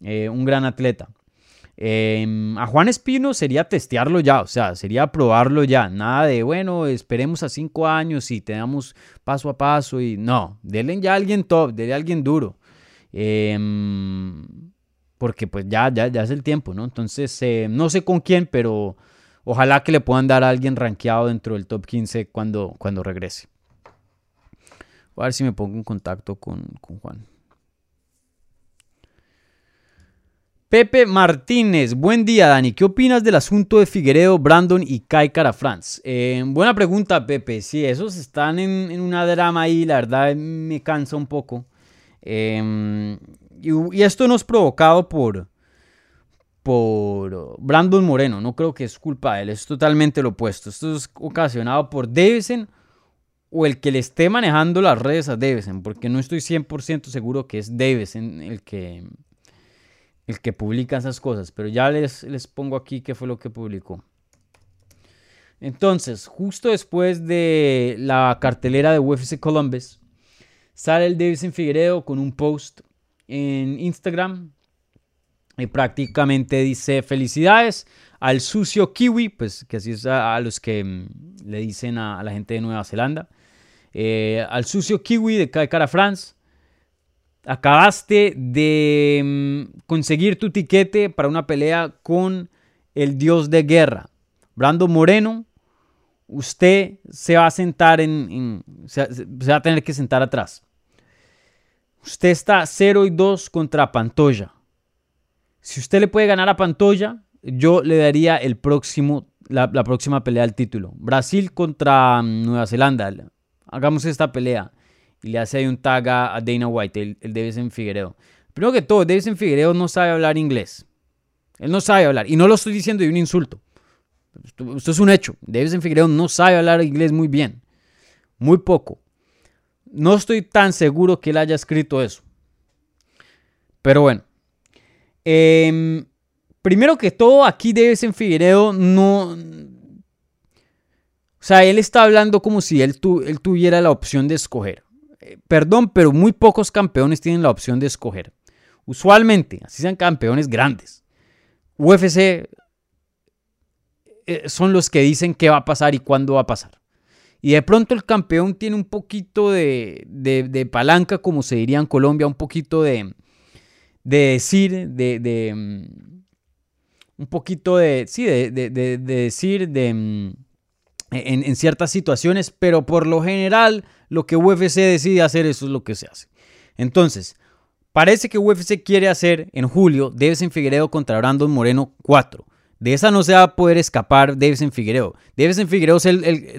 Eh, un gran atleta. Em, a Juan Espino sería testearlo ya, o sea, sería probarlo ya. Nada de, bueno, esperemos a cinco años y tenemos paso a paso y no, denle ya a alguien top, denle a alguien duro. Em, porque pues ya, ya, ya es el tiempo, ¿no? Entonces, eh, no sé con quién, pero ojalá que le puedan dar a alguien rankeado dentro del top 15 cuando, cuando regrese. a ver si me pongo en contacto con, con Juan. Pepe Martínez, buen día Dani, ¿qué opinas del asunto de Figueredo, Brandon y Kai Cara France? Eh, buena pregunta Pepe, sí, esos están en, una drama ahí, la verdad me cansa un poco. Em, y, esto no es provocado por, por Brandon Moreno, no creo que es culpa de él, es totalmente lo opuesto. Esto es ocasionado por Davison o el que le esté manejando las redes a Davison, porque no estoy 100% seguro que es Davison el que el que publica esas cosas, pero ya les, les pongo aquí qué fue lo que publicó. Entonces, justo después de la cartelera de UFC Columbus, sale el Davidson Figueredo con un post en Instagram y prácticamente dice felicidades al sucio kiwi, pues que así es a, los que mm, le dicen a, la gente de Nueva Zelanda, eh, al sucio kiwi de Cara France, acabaste de mm, conseguir tu tiquete para una pelea con el dios de guerra. Brando Moreno, usted se va a sentar en, se, va a tener que sentar atrás. Usted está 0 y 2 contra Pantoya. Si usted le puede ganar a Pantoya, yo le daría el próximo, la, próxima pelea al título. Brasil contra mm, Nueva Zelanda. Hagamos esta pelea. Y le hace ahí un tag a, Dana White, el, el Davison Figueredo. Primero que todo, Davison Figueredo no sabe hablar inglés. Él no sabe hablar. Y no lo estoy diciendo de un insulto. Esto, es un hecho. Davison Figueredo no sabe hablar inglés muy bien. Muy poco. No estoy tan seguro que él haya escrito eso. Pero bueno. Em, primero que todo, aquí Davison Figueredo no... O sea, él está hablando como si él, él tuviera la opción de escoger. Eh, perdón, pero muy pocos campeones tienen la opción de escoger. Usualmente, así sean campeones grandes. UFC eh, son los que dicen qué va a pasar y cuándo va a pasar. Y de pronto el campeón tiene un poquito de, palanca, como se diría en Colombia, un poquito de, decir, de, mm, un poquito de, sí, de, decir de, mm, en, ciertas situaciones, pero por lo general lo que UFC decide hacer, eso es lo que se hace. Entonces, parece que UFC quiere hacer en julio Devesen Figueredo contra Brandon Moreno 4. De esa no se va a poder escapar Davison Figueredo. Davison Figueredo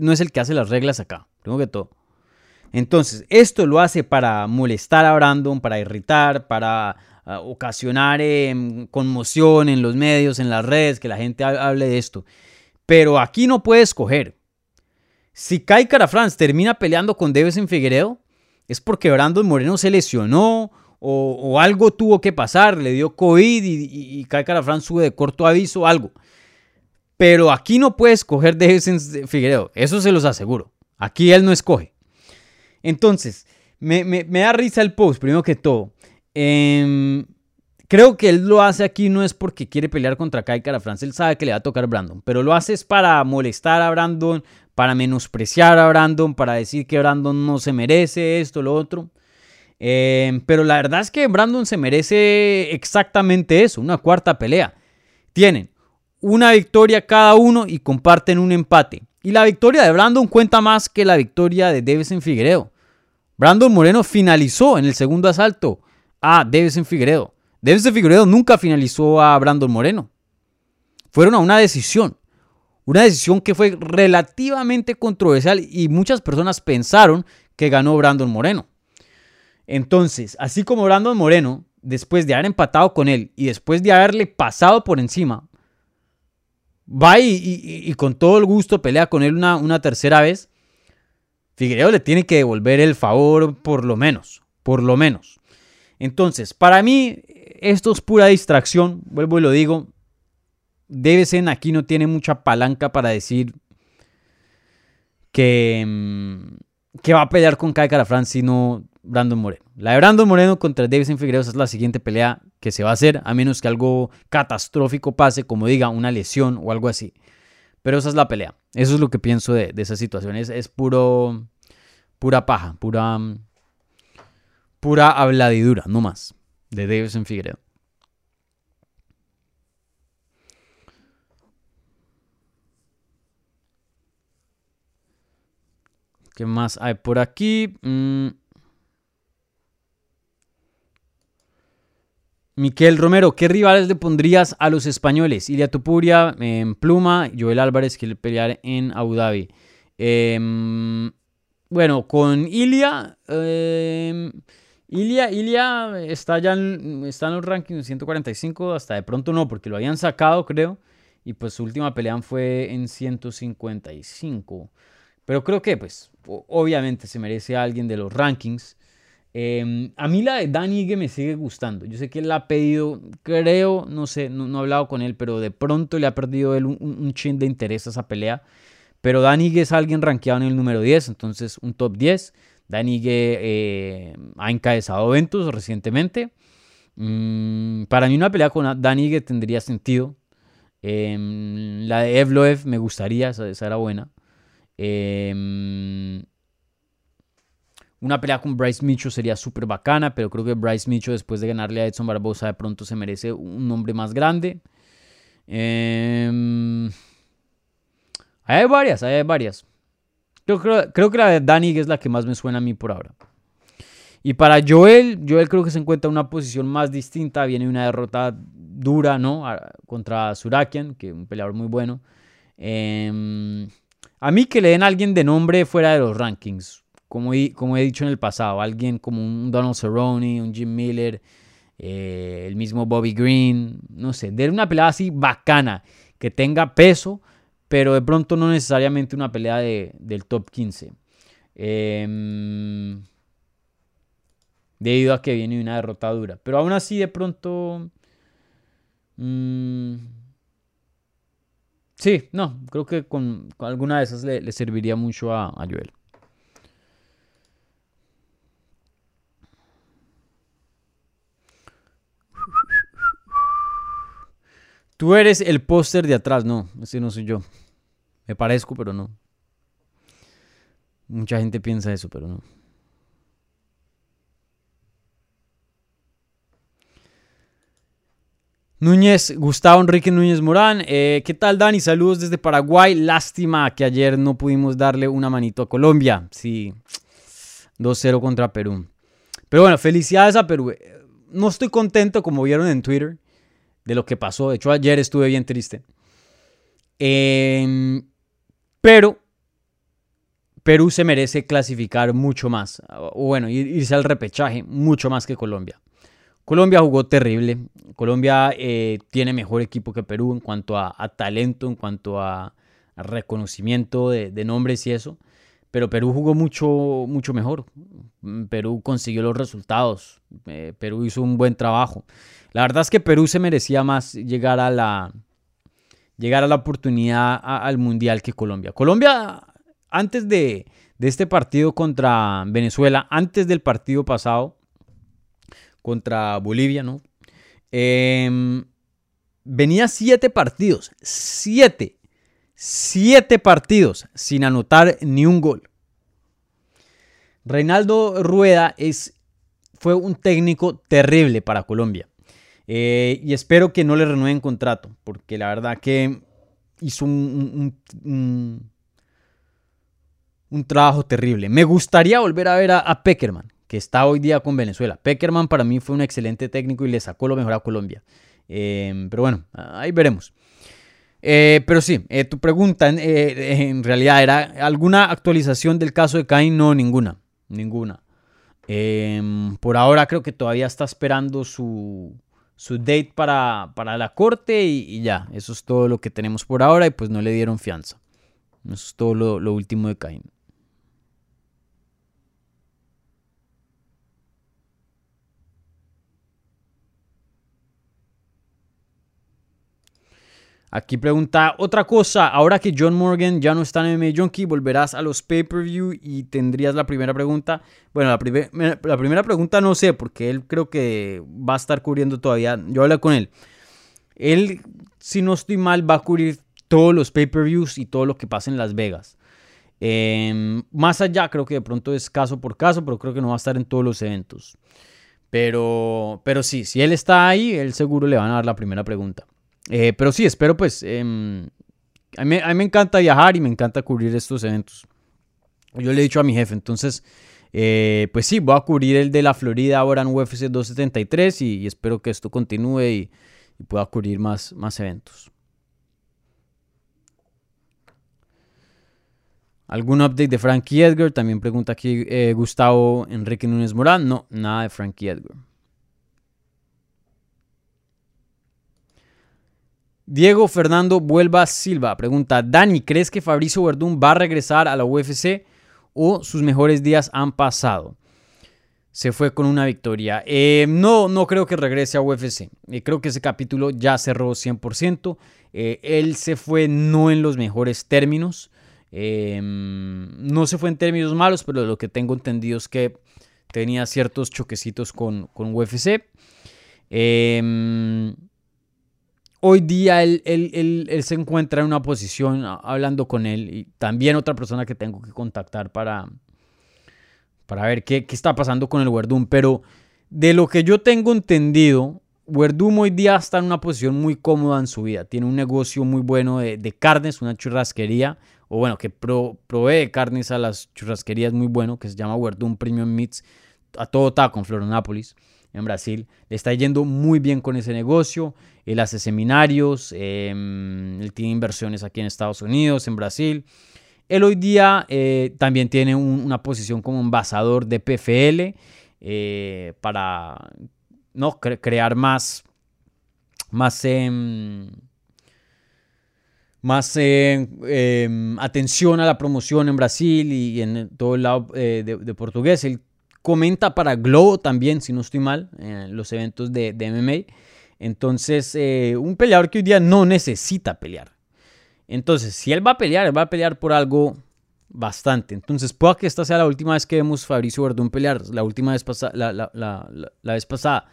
no es el que hace las reglas acá, primero que todo. Entonces, esto lo hace para molestar a Brandon, para irritar, para ah, ocasionar em, conmoción en los medios, en las redes, que la gente hable de esto. Pero aquí no puede escoger. Si Kai Cara France termina peleando con Davison Figueredo, es porque Brandon Moreno se lesionó o, algo tuvo que pasar, le dio COVID y, y, Kai sube de corto aviso, algo. Pero aquí no puede escoger de Figueredo, eso se los aseguro. Aquí él no escoge. Entonces, me, da risa el post, primero que todo. Em, creo que él lo hace aquí no es porque quiere pelear contra Kai Cara él sabe que le va a tocar Brandon, pero lo hace es para molestar a Brandon, para menospreciar a Brandon, para decir que Brandon no se merece esto, lo otro. Em, pero la verdad es que Brandon se merece exactamente eso, una cuarta pelea. Tienen una victoria cada uno y comparten un empate. Y la victoria de Brandon cuenta más que la victoria de Davison Figueredo. Brandon Moreno finalizó en el segundo asalto a Davison Figueredo. Davison Figueredo nunca finalizó a Brandon Moreno. Fueron a una decisión. Una decisión que fue relativamente controversial y muchas personas pensaron que ganó Brandon Moreno. Entonces, así como Brandon Moreno, después de haber empatado con él y después de haberle pasado por encima, va y, con todo el gusto pelea con él una, tercera vez, Figueiredo le tiene que devolver el favor por lo menos, por lo menos. Entonces, para mí, esto es pura distracción, vuelvo y lo digo. ser aquí no tiene mucha palanca para decir que, mm, que va a pelear con Kai Carafran si no Brandon Moreno. La de Brandon Moreno contra Davison Figueroa es la siguiente pelea que se va a hacer, a menos que algo catastrófico pase, como diga una lesión o algo así. Pero esa es la pelea. Eso es lo que pienso de, esa situación. Es, puro, pura paja, pura, pura habladidura, no más, de Davison Figueroa. ¿Qué más hay por aquí? Mm. Miquel Romero, ¿qué rivales le pondrías a los españoles? Ilia Tupuria en Pluma, Joel Álvarez, que le pelear en Abu Dhabi. Em, bueno, con Ilia, em, Ilia, Ilia está ya en, está en los rankings 145, hasta de pronto no, porque lo habían sacado, creo. Y pues su última pelea fue en 155. Pero creo que, pues, obviamente se merece a alguien de los rankings. Em, a mí la de Danny me sigue gustando. Yo sé que él la ha pedido, creo, no sé, no, he hablado con él, pero de pronto le ha perdido él un, chin de interés a esa pelea. Pero Danny es alguien rankeado en el número 10, entonces un top 10. Danny eh, ha encabezado eventos recientemente. Mm, para mí una pelea con Danny tendría sentido. Em, la de Evloev me gustaría, esa, esa era buena. Eh, una pelea con Bryce Mitchell sería súper bacana, pero creo que Bryce Mitchell después de ganarle a Edson Barbosa de pronto se merece un nombre más grande. Eh, hay varias, hay varias. Yo creo, creo, que la de Danny es la que más me suena a mí por ahora. Y para Joel, Joel creo que se encuentra en una posición más distinta. Viene una derrota dura, ¿no? Contra Surakian, que es un peleador muy bueno. Em, a mí que le den a alguien de nombre fuera de los rankings. Como, como he dicho en el pasado. Alguien como un Donald Cerrone, un Jim Miller, eh, el mismo Bobby Green. No sé, de una pelea así bacana. Que tenga peso, pero de pronto no necesariamente una pelea de, del top 15. Em, debido a que viene una derrota dura. Pero aún así, de pronto. Mm, sí, no, creo que con, alguna de esas le, serviría mucho a, a Joel. Tú eres el póster de atrás, no, ese no soy yo. Me parezco, pero no. Mucha gente piensa eso, pero no. Núñez, Gustavo Enrique Núñez Morán. Eh, ¿Qué tal, Dani? Saludos desde Paraguay. Lástima que ayer no pudimos darle una manito a Colombia. Sí, 2-0 contra Perú. Pero bueno, felicidades a Perú. No estoy contento, como vieron en Twitter, de lo que pasó. De hecho, ayer estuve bien triste. Em, pero Perú se merece clasificar mucho más. Bueno, irse al repechaje mucho más que Colombia. Colombia jugó terrible. Colombia eh, tiene mejor equipo que Perú en cuanto a, talento, en cuanto a, reconocimiento de, nombres y eso. Pero Perú jugó mucho, mucho mejor. Perú consiguió los resultados. Eh, Perú hizo un buen trabajo. La verdad es que Perú se merecía más llegar a la, llegar a la oportunidad al Mundial que Colombia. Colombia, antes de, este partido contra Venezuela, antes del partido pasado, contra Bolivia, ¿no? Em, venía siete partidos, siete, siete partidos sin anotar ni un gol. Reinaldo Rueda es, fue un técnico terrible para Colombia. Eh, y espero que no le renueven contrato, porque la verdad que hizo un, un, trabajo terrible. Me gustaría volver a ver a Peckerman que está hoy día con Venezuela. Peckerman para mí fue un excelente técnico y le sacó lo mejor a Colombia. Em, pero bueno, ahí veremos. Eh, pero sí, eh, tu pregunta eh, en realidad era alguna actualización del caso de Cain, no, ninguna, ninguna. Em, por ahora creo que todavía está esperando su, su date para, para la corte y, ya, eso es todo lo que tenemos por ahora y pues no le dieron fianza. Eso es todo lo, lo último de Cain. Aquí pregunta otra cosa. Ahora que John Morgan ya no está en MMA Junkie, ¿volverás a los pay-per-view y tendrías la primera pregunta? Bueno, la, primera pregunta no sé, porque él creo que va a estar cubriendo todavía. Yo hablé con él. Él, si no estoy mal, va a cubrir todos los pay-per-views y todo lo que pasa en Las Vegas. Em, más allá, creo que de pronto es caso por caso, pero creo que no va a estar en todos los eventos. Pero, pero sí, si él está ahí, él seguro le van a dar la primera pregunta. Eh, pero sí, espero pues... Em, a, mí, me encanta viajar y me encanta cubrir estos eventos. Yo le he dicho a mi jefe, entonces... Eh, pues sí, voy a cubrir el de la Florida ahora en UFC 273 y, espero que esto continúe y, pueda cubrir más, más eventos. ¿Algún update de Frankie Edgar? También pregunta aquí eh, Gustavo Enrique Núñez Morán. No, nada de Frankie Edgar. Diego Fernando Vuelva Silva pregunta, Dani, ¿crees que Fabricio Verdún va a regresar a la UFC o sus mejores días han pasado? Se fue con una victoria. Eh, no, no creo que regrese a UFC. Eh, creo que ese capítulo ya cerró 100%. Eh, él se fue no en los mejores términos. no se fue en términos malos, pero lo que tengo entendido es que tenía ciertos choquecitos con, con UFC hoy día él, se encuentra en una posición hablando con él y también otra persona que tengo que contactar para, para ver qué, está pasando con el Werdum. Pero de lo que yo tengo entendido, Werdum hoy día está en una posición muy cómoda en su vida. Tiene un negocio muy bueno de, carnes, una churrasquería, o bueno, que provee carnes a las churrasquerías muy bueno, que se llama Werdum Premium Meats. a todo taco en Florianópolis, en Brasil. Le está yendo muy bien con ese negocio. Él hace seminarios, em, él tiene inversiones aquí en Estados Unidos, en Brasil. Él hoy día eh, también tiene una posición como embajador de PFL eh, para ¿no? crear más, más, em, más em, atención a la promoción en Brasil y, en todo el lado eh, de, portugués. Comenta para Globo también, si no estoy mal, en los eventos de, MMA. Entonces, un peleador que hoy día no necesita pelear. Entonces, si él va a pelear, él va a pelear por algo bastante. Entonces, pueda que esta sea la última vez que vemos a Fabricio Verdún pelear, la última vez, pasada, la, vez pasada.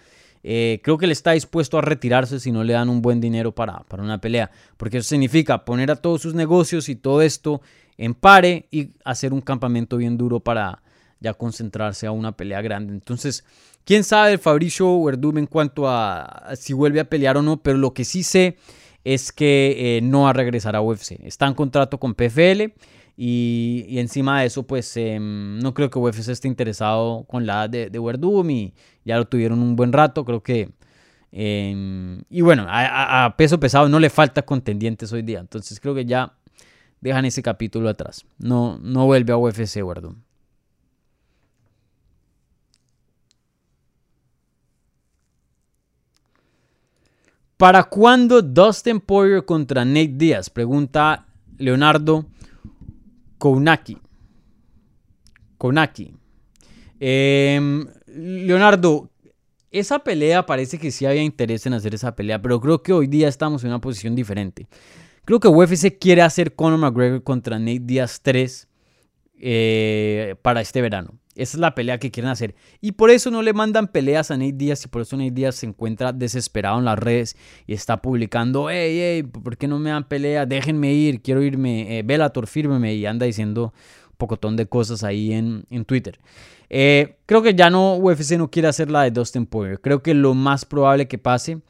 Eh, creo que él está dispuesto a retirarse si no le dan un buen dinero para, para una pelea, porque eso significa poner a todos sus negocios y todo esto en pare y hacer un campamento bien duro para ya concentrarse a una pelea grande. Entonces, quién sabe Fabricio Verdún en cuanto a si vuelve a pelear o no, pero lo que sí sé es que eh, no va a regresar a UFC. Está en contrato con PFL y, encima de eso, pues em, no creo que UFC esté interesado con la edad de, de Verdum y ya lo tuvieron un buen rato. Creo que. Em, y bueno, a, peso pesado no le falta contendientes hoy día. Entonces creo que ya dejan ese capítulo atrás. No, no vuelve a UFC Verdum. ¿Para cuándo Dustin Poirier contra Nate Diaz? Pregunta Leonardo Kounaki. Kounaki. Em, Leonardo, esa pelea parece que sí había interés en hacer esa pelea, pero creo que hoy día estamos en una posición diferente. Creo que UFC quiere hacer Conor McGregor contra Nate Diaz 3 eh, para este verano. Esa es la pelea que quieren hacer. Y por eso no le mandan peleas a Nate Díaz y por eso Nate Díaz se encuentra desesperado en las redes y está publicando, hey, hey, ¿por qué no me dan pelea? Déjenme ir, quiero irme, eh, Bellator, fírmeme y anda diciendo un pocotón de cosas ahí en, Twitter. Eh, creo que ya no, UFC no quiere hacer la de Dustin Poirier. Creo que lo más probable que pase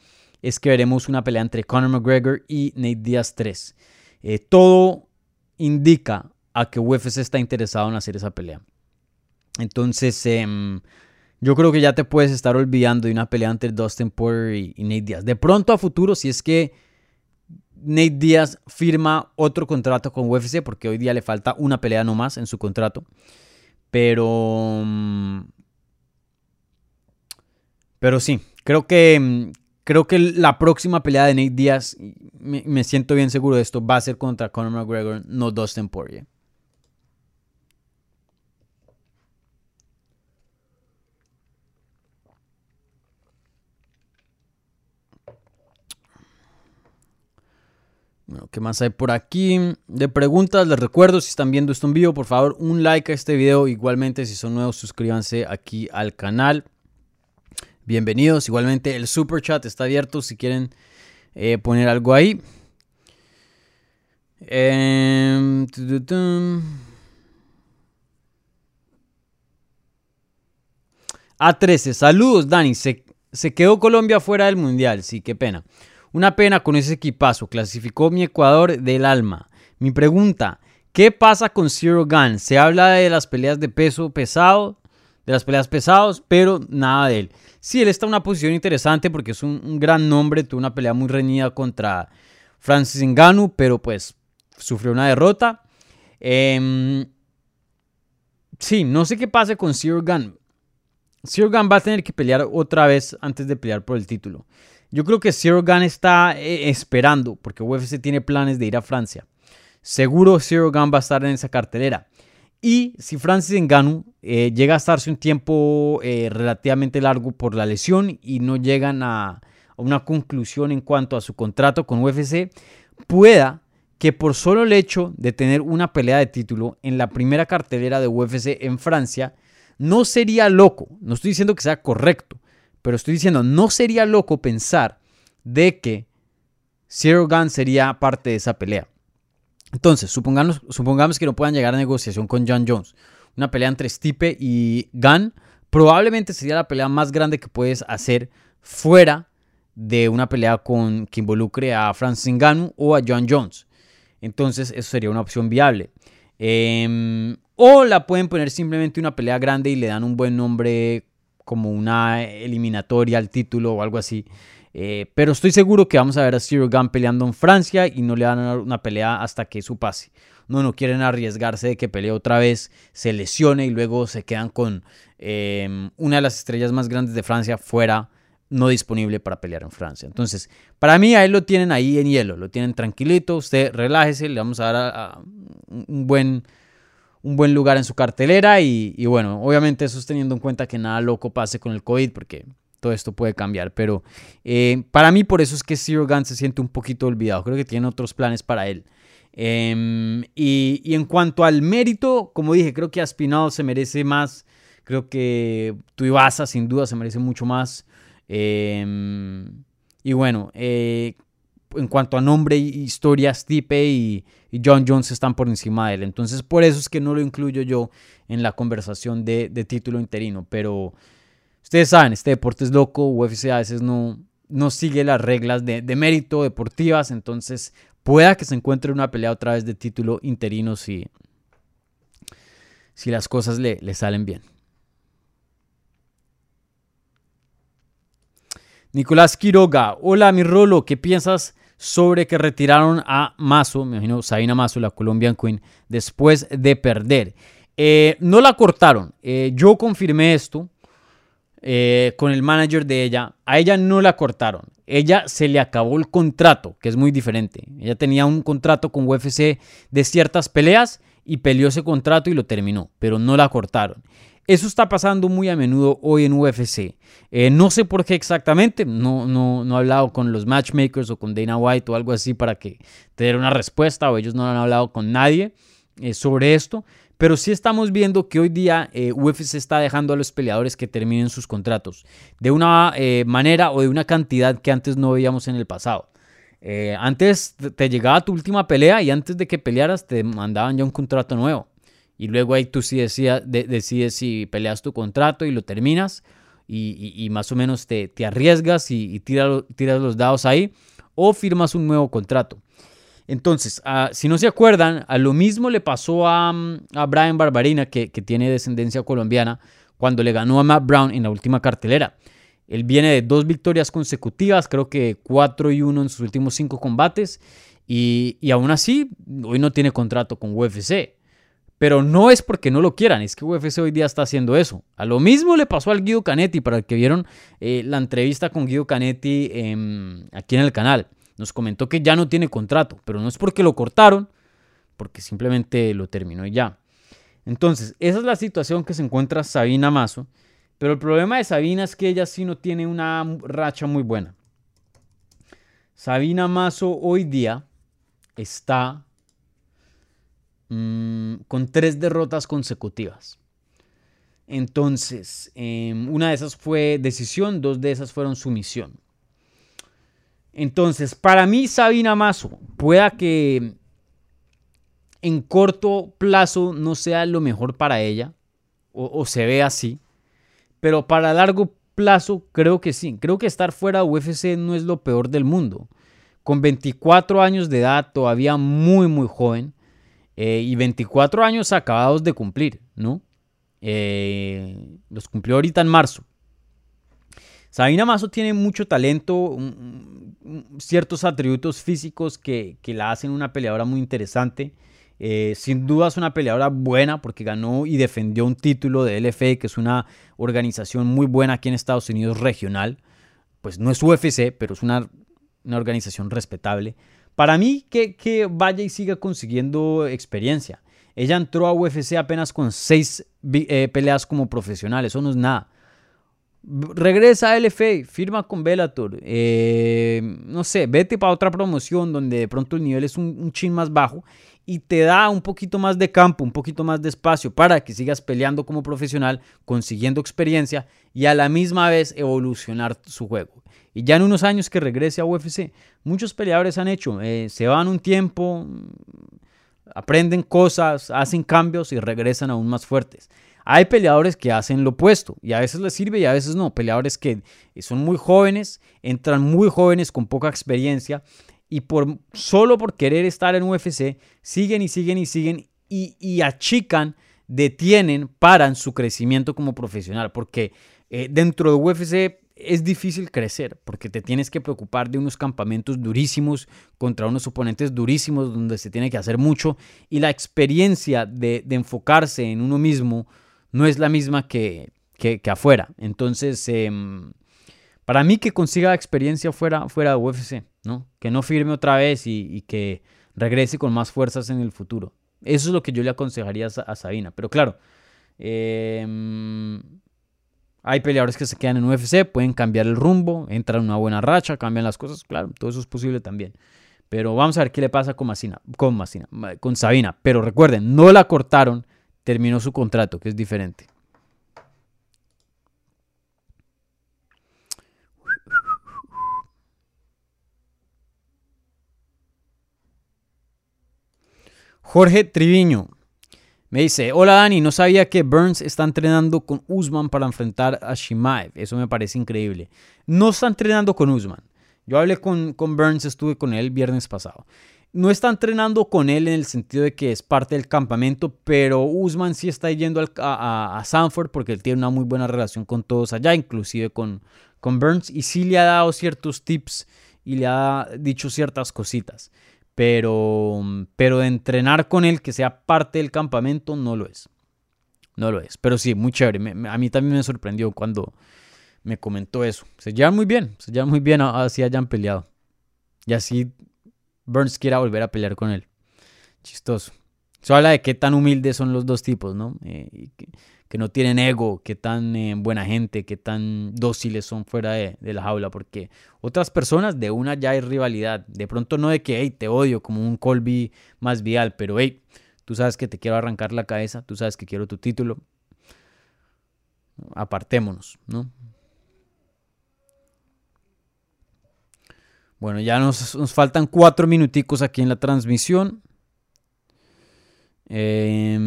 es que veremos una pelea entre Conor McGregor y Nate Díaz 3. Eh, todo indica a que UFC está interesado en hacer esa pelea. Entonces, em, yo creo que ya te puedes estar olvidando de una pelea entre Dustin Poirier y, Nate Diaz. De pronto a futuro, si es que Nate Diaz firma otro contrato con UFC, porque hoy día le falta una pelea nomás en su contrato. Pero. Em, pero sí, creo que. Em, creo que la próxima pelea de Nate Diaz, me, me siento bien seguro de esto, va a ser contra Conor McGregor, no Dustin Poirier. ¿Qué más hay por aquí? De preguntas, les recuerdo, si están viendo esto en vivo, por favor, un like a este video. Igualmente, si son nuevos, suscríbanse aquí al canal. Bienvenidos. Igualmente, el super chat está abierto si quieren eh, poner algo ahí. Em, A13, saludos Dani, se, se quedó Colombia fuera del Mundial, sí, qué pena. Una pena con ese equipazo, clasificó mi Ecuador del alma. Mi pregunta, ¿qué pasa con Zero Gun? Se habla de las peleas de peso pesado, de las peleas pesados, pero nada de él. Sí, él está en una posición interesante porque es un, gran nombre, tuvo una pelea muy reñida contra Francis Ngannou, pero pues sufrió una derrota. Em, sí, no sé qué pasa con Zero Gun. Zero Gun va a tener que pelear otra vez antes de pelear por el título. Yo creo que Zero Gun está eh, esperando, porque UFC tiene planes de ir a Francia. Seguro Zero Gun va a estar en esa cartelera. Y si Francis Ngannou eh, llega a estarse un tiempo eh, relativamente largo por la lesión y no llegan a, una conclusión en cuanto a su contrato con UFC, pueda que por solo el hecho de tener una pelea de título en la primera cartelera de UFC en Francia, no sería loco, no estoy diciendo que sea correcto, pero estoy diciendo, no sería loco pensar de que Zero Gun sería parte de esa pelea. Entonces, supongamos, que no puedan llegar a negociación con John Jones. Una pelea entre Stipe y Gunn probablemente sería la pelea más grande que puedes hacer fuera de una pelea con que involucre a Francis Ngannou o a John Jones. Entonces, eso sería una opción viable. Em, O la pueden poner simplemente una pelea grande y le dan un buen nombre como una eliminatoria al título o algo así. Eh, pero estoy seguro que vamos a ver a Zero Gun peleando en Francia y no le van a dar una pelea hasta que su pase. No, no quieren arriesgarse de que pelee otra vez, se lesione y luego se quedan con em, una de las estrellas más grandes de Francia fuera, no disponible para pelear en Francia. Entonces, para mí a él lo tienen ahí en hielo, lo tienen tranquilito, usted relájese, le vamos a dar un, buen, un buen lugar en su cartelera y, bueno, obviamente eso es teniendo en cuenta que nada loco pase con el COVID porque todo esto puede cambiar. Pero eh, para mí, por eso es que Zero Gun se siente un poquito olvidado. Creo que tiene otros planes para él. Em, y, en cuanto al mérito, como dije, creo que Aspinall se merece más. Creo que Tuivasa, sin duda, se merece mucho más. Em, y bueno, eh, en cuanto a nombre y historia, Stipe y, John Jones están por encima de él. Entonces, por eso es que no lo incluyo yo en la conversación de, de título interino. Pero Ustedes saben, este deporte es loco, UFC a veces no, no sigue las reglas de, mérito deportivas, entonces pueda que se encuentre una pelea otra vez de título interino si, si las cosas le, le salen bien. Nicolás Quiroga, hola mi Rolo, ¿qué piensas sobre que retiraron a Mazo, me imagino Sabina Mazo, la Colombian Queen, después de perder? Eh, no la cortaron, eh, yo confirmé esto, eh, con el manager de ella, a ella no la cortaron. Ella se le acabó el contrato, que es muy diferente. Ella tenía un contrato con UFC de ciertas peleas y peleó ese contrato y lo terminó, pero no la cortaron. Eso está pasando muy a menudo hoy en UFC. Eh, no sé por qué exactamente, no, no, no he hablado con los matchmakers o con Dana White o algo así para que te den una respuesta o ellos no han hablado con nadie eh, sobre esto, pero sí estamos viendo que hoy día eh, UFC está dejando a los peleadores que terminen sus contratos de una manera o de una cantidad que antes no veíamos en el pasado. Antes te llegaba tu última pelea y antes de que pelearas te mandaban ya un contrato nuevo. Y luego ahí tú sí decides si peleas tu contrato y lo terminas y, más o menos te, arriesgas y, tiras los dados ahí o firmas un nuevo contrato. Entonces, ah, si no se acuerdan, a lo mismo le pasó a, mm, Brian Barbarina, que, tiene descendencia colombiana, cuando le ganó a Matt Brown en la última cartelera. Él viene de dos victorias consecutivas, creo que 4 y 1 en sus últimos cinco combates, y, aún así, hoy no tiene contrato con UFC. Pero no es porque no lo quieran, es que UFC hoy día está haciendo eso. A lo mismo le pasó al Guido Canetti, para el que vieron eh, la entrevista con Guido Canetti em, aquí en el canal. Nos comentó que ya no tiene contrato, pero no es porque lo cortaron, porque simplemente lo terminó y ya. Entonces, esa es la situación que se encuentra Sabina Mazo. Pero el problema de Sabina es que ella sí no tiene una racha muy buena. Sabina Mazo hoy día está mm, con tres derrotas consecutivas. Entonces, em, una de esas fue decisión, dos de esas fueron sumisión. Entonces, para mí, Sabina Mazo, pueda que en corto plazo no sea lo mejor para ella, o, se ve así, pero para largo plazo creo que sí. Creo que estar fuera de UFC no es lo peor del mundo. Con 24 años de edad, todavía muy, muy joven, eh, y 24 años acabados de cumplir, ¿no? Eh, los cumplió ahorita en marzo. Sabina Mazo tiene mucho talento, ciertos atributos físicos que, la hacen una peleadora muy interesante. Eh, sin duda es una peleadora buena porque ganó y defendió un título de LFA, que es una organización muy buena aquí en Estados Unidos regional. Pues no es UFC, pero es una, organización respetable. Para mí, que, vaya y siga consiguiendo experiencia. Ella entró a UFC apenas con seis eh, peleas como profesional, eso no es nada. Regresa a LFA, firma con Bellator. Eh, no sé, vete para otra promoción donde de pronto el nivel es un, un, chin más bajo y te da un poquito más de campo, un poquito más de espacio para que sigas peleando como profesional, consiguiendo experiencia y a la misma vez evolucionar su juego. Y ya en unos años que regrese a UFC, muchos peleadores han hecho, eh, se van un tiempo, aprenden cosas, hacen cambios y regresan aún más fuertes. Hay peleadores que hacen lo opuesto y a veces les sirve y a veces no. Peleadores que son muy jóvenes, entran muy jóvenes con poca experiencia y por, solo por querer estar en UFC siguen y siguen y siguen y, achican detienen, paran su crecimiento como profesional, porque eh, dentro de UFC es difícil crecer porque te tienes que preocupar de unos campamentos durísimos contra unos oponentes durísimos donde se tiene que hacer mucho y la experiencia de, enfocarse en uno mismo no es la misma que, que, afuera. Entonces, em, para mí que consiga experiencia fuera, fuera de UFC, ¿no? que no firme otra vez y, que regrese con más fuerzas en el futuro. Eso es lo que yo le aconsejaría a, Sabina. Pero claro, eh, hay peleadores que se quedan en UFC, pueden cambiar el rumbo, entran en una buena racha, cambian las cosas, claro, todo eso es posible también. Pero vamos a ver qué le pasa con con con Sabina. Pero recuerden, no la cortaron, terminó su contrato, que es diferente. Jorge Triviño, me dice, hola Dani, no sabía que Burns está entrenando con Usman para enfrentar a Shimaev. Eso me parece increíble. No está entrenando con Usman. Yo hablé con, con Burns, estuve con él el viernes pasado. No está entrenando con él en el sentido de que es parte del campamento, pero Usman sí está yendo a, a, Sanford porque él tiene una muy buena relación con todos allá, inclusive con, con Burns, y sí le ha dado ciertos tips y le ha dicho ciertas cositas pero, pero de entrenar con él, que sea parte del campamento, no lo es. No lo es. Pero sí, muy chévere. a mí también me sorprendió cuando me comentó eso. Se llevan muy bien, se llevan muy bien, así hayan peleado. Y así Burns quiera volver a pelear con él. Chistoso. Eso habla de qué tan humildes son los dos tipos, ¿no? Eh, no tienen ego, qué tan eh, buena gente, qué tan dóciles son fuera de, la jaula, porque otras personas de una ya hay rivalidad, de pronto no de que, hey, te odio como un Colby más vial, pero hey, tú sabes que te quiero arrancar la cabeza, tú sabes que quiero tu título, apartémonos, ¿no? Bueno, ya nos, nos faltan cuatro minuticos aquí en la transmisión. Eh,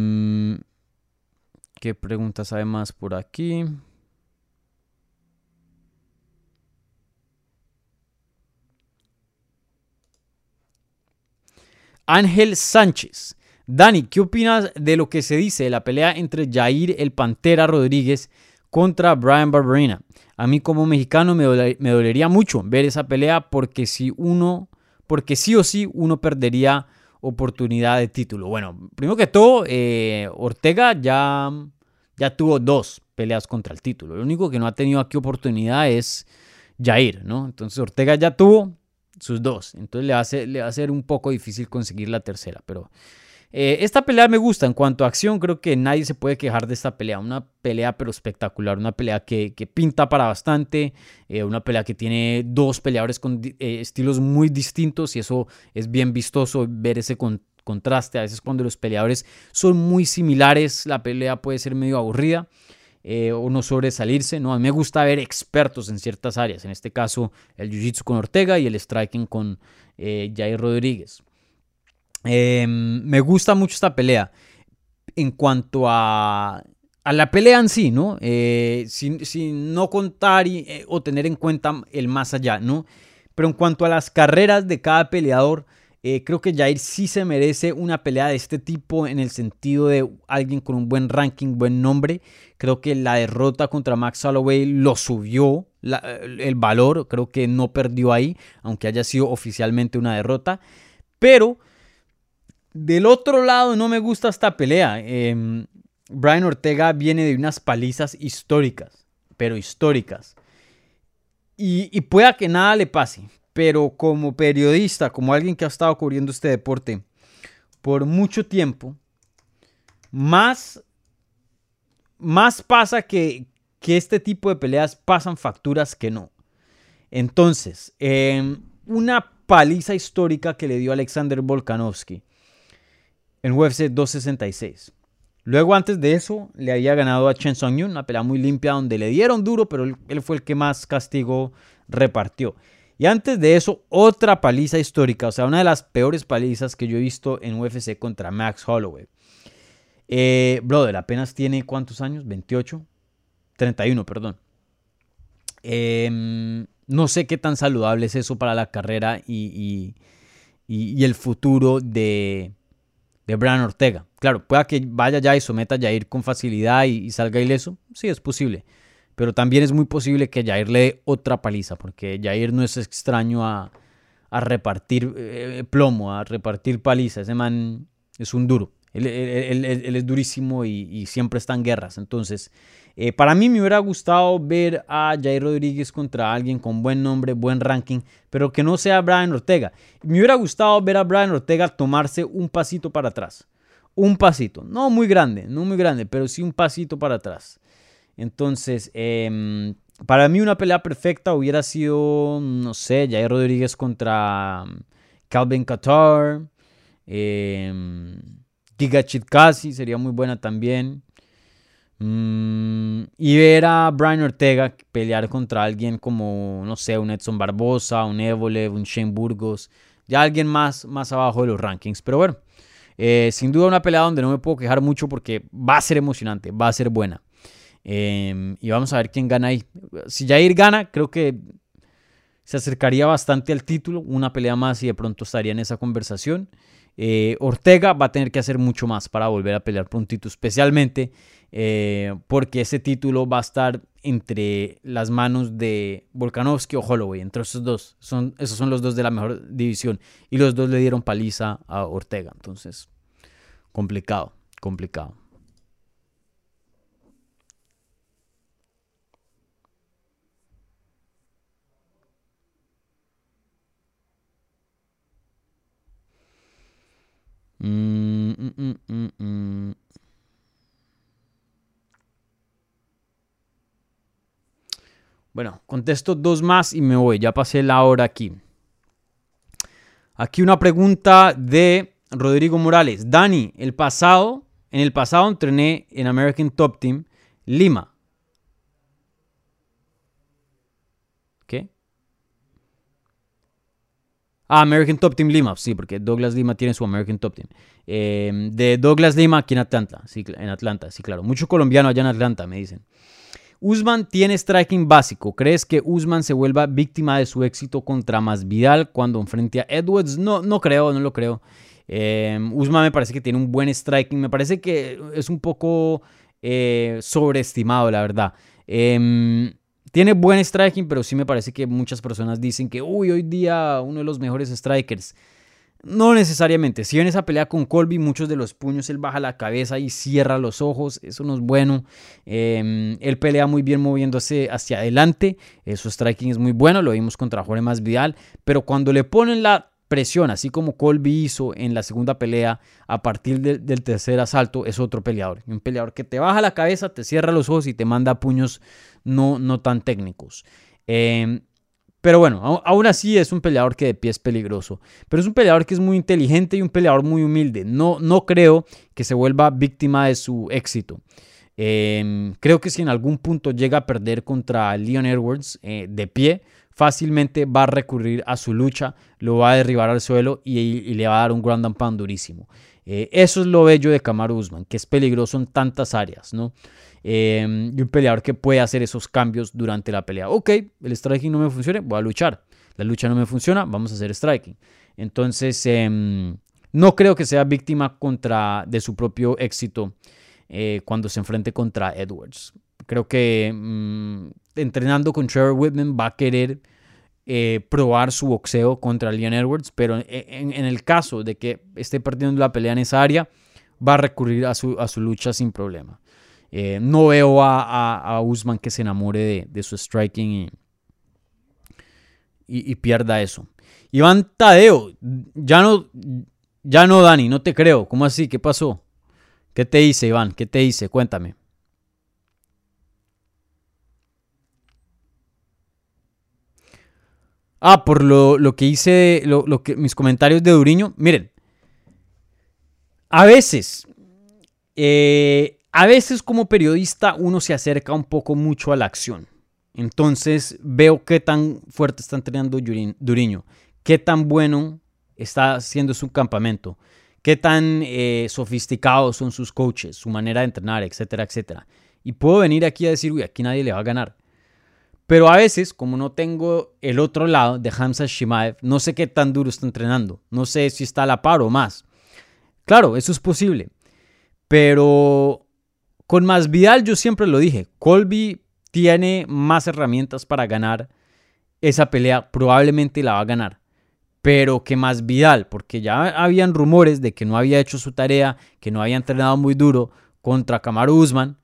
¿Qué preguntas hay más por aquí? Ángel Sánchez. Dani, ¿qué opinas de lo que se dice de la pelea entre Jair el Pantera Rodríguez contra Brian Barberina? A mí como mexicano me, me dolería mucho ver esa pelea porque si uno, porque sí o sí uno perdería oportunidad de título. Bueno, primero que todo, eh, Ortega ya, ya tuvo dos peleas contra el título. Lo único que no ha tenido aquí oportunidad es Jair, ¿no? Entonces Ortega ya tuvo sus dos. Entonces le va a ser, le va a ser un poco difícil conseguir la tercera. Pero eh, esta pelea me gusta. En cuanto a acción, creo que nadie se puede quejar de esta pelea. Una pelea pero espectacular. Una pelea que, pinta para bastante. Eh, una pelea que tiene dos peleadores con eh, estilos muy distintos. Y eso es bien vistoso ver ese contraste. A veces cuando los peleadores son muy similares, la pelea puede ser medio aburrida. o no sobresalirse, ¿no? A mí me gusta ver expertos en ciertas áreas, en este caso el Jiu-Jitsu con Ortega y el Striking con Jair Rodríguez. Em, me gusta mucho esta pelea. En cuanto a, a la pelea en sí, ¿no? Eh, sin, no contar eh, o tener en cuenta el más allá, ¿no? Pero en cuanto a las carreras de cada peleador, eh, creo que Jair sí se merece una pelea de este tipo en el sentido de alguien con un buen ranking, buen nombre. Creo que la derrota contra Max Holloway lo subió el valor. Creo que no perdió ahí, aunque haya sido oficialmente una derrota. Pero del otro lado, no me gusta esta pelea. Em, Brian Ortega viene de unas palizas históricas, pero históricas. Y, pueda que nada le pase, pero como periodista, como alguien que ha estado cubriendo este deporte por mucho tiempo, más, más pasa que, que este tipo de peleas pasan facturas que no. Entonces, em, una paliza histórica que le dio Alexander Volkanovski en UFC 266. Luego, antes de eso, le había ganado a Chen Song Yun, una pelea muy limpia donde le dieron duro, pero él, fue el que más castigo repartió. Y antes de eso, otra paliza histórica, o sea, una de las peores palizas que yo he visto en UFC contra Max Holloway. Eh, brother, apenas tiene cuántos años? 28, 31, perdón. Em, no sé qué tan saludable es eso para la carrera y el futuro de, de Brian Ortega. Claro, pueda que vaya ya y someta a Jair con facilidad y, salga ileso. Sí, es posible. Pero también es muy posible que Jair le dé otra paliza, porque Jair no es extraño a, repartir eh, plomo, a repartir paliza. Ese man es un duro. Él, es durísimo y, siempre está en guerras. Entonces, eh, para mí me hubiera gustado ver a Jair Rodríguez contra alguien con buen nombre, buen ranking, pero que no sea Brian Ortega. Me hubiera gustado ver a Brian Ortega tomarse un pasito para atrás. Un pasito. No muy grande, no muy grande, pero sí un pasito para atrás. Entonces, em, para mí una pelea perfecta hubiera sido, no sé, Jair Rodríguez contra um, Calvin Qatar. Eh, Giga sería muy buena también. Mm, y ver a Brian Ortega pelear contra alguien como, no sé, un Edson Barbosa, un Evolev, un Shane Burgos, ya alguien más, más abajo de los rankings. Pero bueno, eh, sin duda una pelea donde no me puedo quejar mucho porque va a ser emocionante, va a ser buena. Em, y vamos a ver quién gana ahí. Si Jair gana, creo que se acercaría bastante al título, una pelea más y de pronto estaría en esa conversación. Eh, Ortega va a tener que hacer mucho más para volver a pelear título, especialmente eh, porque ese título va a estar entre las manos de Volkanovski o Holloway, entre esos dos. Son, esos son los dos de la mejor división y los dos le dieron paliza a Ortega. Entonces, complicado, complicado. Mm, mm, mm, bueno, contesto dos más y me voy. Ya pasé la hora aquí. Aquí una pregunta de Rodrigo Morales. Dani, el pasado, en el pasado entrené en American Top Team Lima. Ah, American Top Team Lima, sí, porque Douglas Lima tiene su American Top Team. Em, de Douglas Lima aquí en Atlanta, sí, en Atlanta, sí, claro. Mucho colombiano allá en Atlanta, me dicen. Usman tiene striking básico. ¿Crees que Usman se vuelva víctima de su éxito contra Masvidal cuando enfrente a Edwards? No, no creo, no lo creo. Em, Usman me parece que tiene un buen striking. Me parece que es un poco eh, sobreestimado, la verdad. Eh, tiene buen striking, pero sí me parece que muchas personas dicen que, hoy día uno de los mejores strikers. No necesariamente. Si en esa pelea con Colby, muchos de los puños él baja la cabeza y cierra los ojos. Eso no es bueno. Em, él pelea muy bien moviéndose hacia adelante. Su striking es muy bueno. Lo vimos contra Jorge Masvidal. Pero cuando le ponen la presión, así como Colby hizo en la segunda pelea, a partir del tercer asalto, es otro peleador. Un peleador que te baja la cabeza, te cierra los ojos y te manda puños no, no tan técnicos. Em, pero bueno, aún así es un peleador que de pie es peligroso. Pero es un peleador que es muy inteligente y un peleador muy humilde. No, no creo que se vuelva víctima de su éxito. Em, creo que si en algún punto llega a perder contra Leon Edwards eh, de pie, fácilmente va a recurrir a su lucha, lo va a derribar al suelo y, le va a dar un ground and pound durísimo. Eh, eso es lo bello de Kamaru Usman, que es peligroso en tantas áreas, ¿no? Em, y un peleador que puede hacer esos cambios durante la pelea. Ok, el striking no me funciona, voy a luchar. La lucha no me funciona, vamos a hacer striking. Entonces, em, no creo que sea víctima contra, de su propio éxito eh, cuando se enfrente contra Edwards. Creo que mm, entrenando con Trevor Whitman va a querer eh, probar su boxeo contra Leon Edwards, pero en, el caso de que esté perdiendo la pelea en esa área, va a recurrir a su, a su lucha sin problema. Eh, no veo a, a, Usman que se enamore de, su striking y, pierda eso. Iván Tadeo, ya no, ya no, Dani, no te creo. ¿Cómo así? ¿Qué pasó? ¿Qué te hice, Iván? ¿Qué te hice? Cuéntame. Ah, por lo, que hice, lo, que, mis comentarios de Duriño. Miren, a veces, eh, a veces como periodista uno se acerca un poco mucho a la acción. Entonces veo qué tan fuerte está entrenando Duriño, qué tan bueno está haciendo su campamento, qué tan eh, sofisticados son sus coaches, su manera de entrenar, etcétera, etcétera. Y puedo venir aquí a decir, uy, aquí nadie le va a ganar. Pero a veces, como no tengo el otro lado de Hamza Shimaev, no sé qué tan duro está entrenando. No sé si está a la par o más. Claro, eso es posible. Pero con más Vidal yo siempre lo dije, Colby tiene más herramientas para ganar esa pelea, probablemente la va a ganar. Pero que más Vidal, porque ya habían rumores de que no había hecho su tarea, que no había entrenado muy duro contra Kamaru Usman.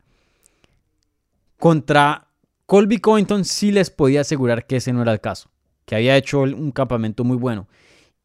Contra Colby Covington sí les podía asegurar que ese no era el caso, que había hecho un campamento muy bueno.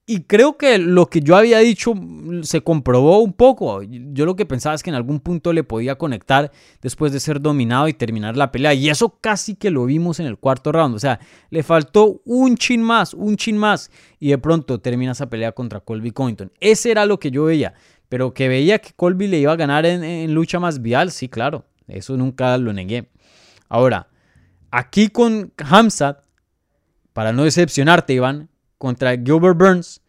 Y creo que lo que yo había dicho se comprobó un poco. Yo lo que pensaba es que en algún punto le podía conectar después de ser dominado y terminar la pelea. Y eso casi que lo vimos en el cuarto round. O sea, le faltó un chin más, un chin más. Y de pronto termina esa pelea contra Colby Covington. Ese era lo que yo veía. Pero que veía que Colby le iba a ganar en, lucha más vial, sí, claro. Eso nunca lo negué. Ahora, aquí con Hamzat, para no decepcionarte, Iván, contra Gilbert Burns,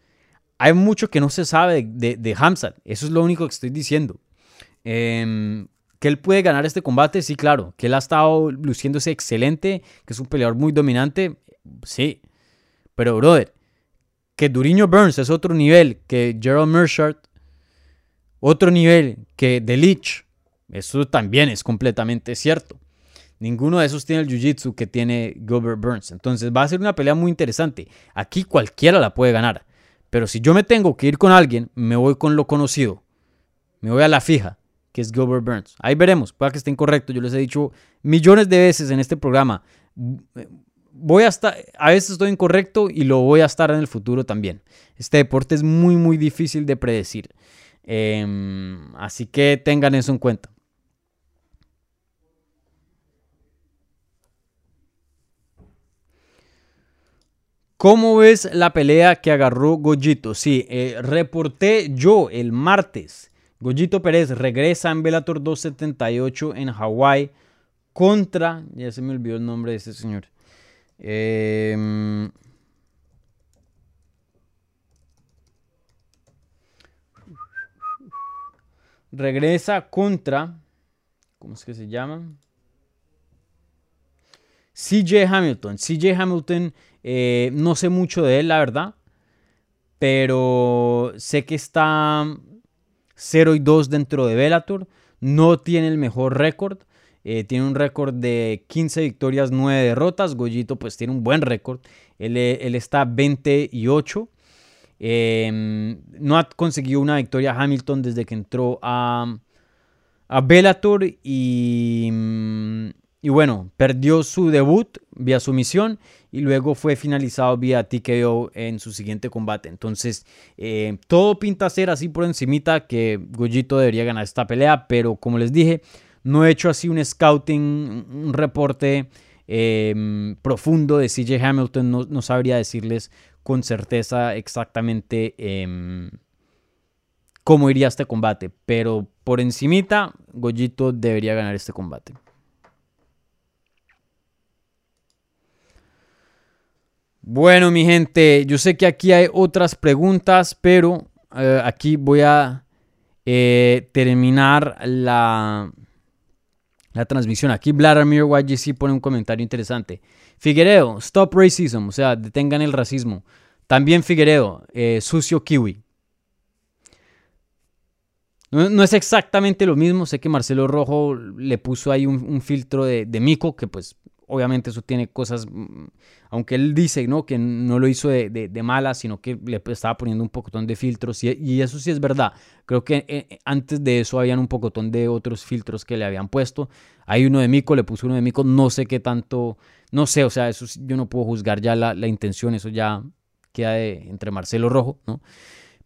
hay mucho que no se sabe de, de. Eso es lo único que estoy diciendo. Em, que él puede ganar este combate, sí, claro. Que él ha estado luciéndose excelente, que es un peleador muy dominante, sí. Pero, brother, que Duriño Burns es otro nivel que Gerald Merchant, otro nivel que The Leech, eso también es completamente cierto. Ninguno de esos tiene el jiu-jitsu que tiene Gilbert Burns. Entonces va a ser una pelea muy interesante. Aquí cualquiera la puede ganar. Pero si yo me tengo que ir con alguien, me voy con lo conocido. Me voy a la fija, que es Gilbert Burns. Ahí veremos, pueda que esté incorrecto. Yo les he dicho millones de veces en este programa. Voy a a veces estoy incorrecto y lo voy a estar en el futuro también. Este deporte es muy, muy difícil de predecir. Em, así que tengan eso en cuenta. ¿Cómo ves la pelea que agarró Goyito? Sí, eh, reporté yo el martes. Goyito Pérez regresa en Bellator 278 en Hawái contra. Ya se me olvidó el nombre de ese señor. Em, regresa contra. ¿Cómo es que se llama? CJ Hamilton. CJ Hamilton eh, no sé mucho de él, la verdad. Pero sé que está 0 y 2 dentro de Bellator. No tiene el mejor récord. Eh, tiene un récord de 15 victorias, 9 derrotas. Goyito pues tiene un buen récord. Él, está 20 y 8. Em, no ha conseguido una victoria Hamilton desde que entró a, a Bellator y, y bueno, perdió su debut vía sumisión y luego fue finalizado vía TKO en su siguiente combate. Entonces, eh, todo pinta ser así por encimita que Goyito debería ganar esta pelea, pero como les dije, no he hecho así un scouting, un reporte em, profundo de CJ Hamilton, no, sabría decirles con certeza exactamente em, cómo iría este combate, pero por encimita, Goyito debería ganar este combate. Bueno, mi gente, yo sé que aquí hay otras preguntas, pero eh, aquí voy a eh, terminar la, la transmisión. Aquí Vladimir YGC pone un comentario interesante. Figueredo, stop racism, o sea, detengan el racismo. También Figueredo, eh, sucio kiwi. No, es exactamente lo mismo, sé que Marcelo Rojo le puso ahí un, filtro de, de, mico, que pues obviamente eso tiene cosas, mm, aunque él dice ¿no? que no lo hizo de, de, mala, sino que le estaba poniendo un pocotón de filtros, y, eso sí es verdad. Creo que eh, eh, antes de eso habían un pocotón de otros filtros que le habían puesto. Hay uno de Mico, le puso uno de Mico, no sé qué tanto, no sé, o sea, eso yo no puedo juzgar ya la, la intención, eso ya queda entre Marcelo Rojo, ¿no?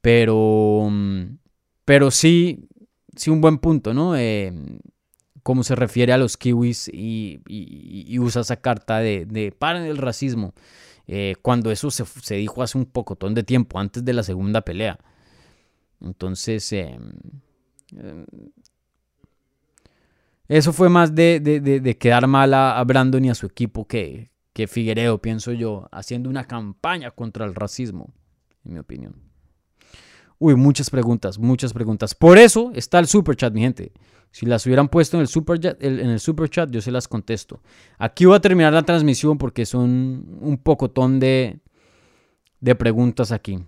Pero, mm, pero sí, sí un buen punto, ¿no? Eh, cómo se refiere a los kiwis y, usa esa carta de, de paren el racismo, eh, cuando eso se, dijo hace un pocotón de tiempo, antes de la segunda pelea. Entonces, em, em, eso fue más de, quedar mal a, Brandon y a su equipo que, que Figueredo, pienso yo, haciendo una campaña contra el racismo, en mi opinión. Uy, muchas preguntas, muchas preguntas. Por eso está el super chat, mi gente. Si las hubieran puesto en el super, chat, en el super chat, yo se las contesto. Aquí voy a terminar la transmisión porque son un pocotón de, de preguntas aquí.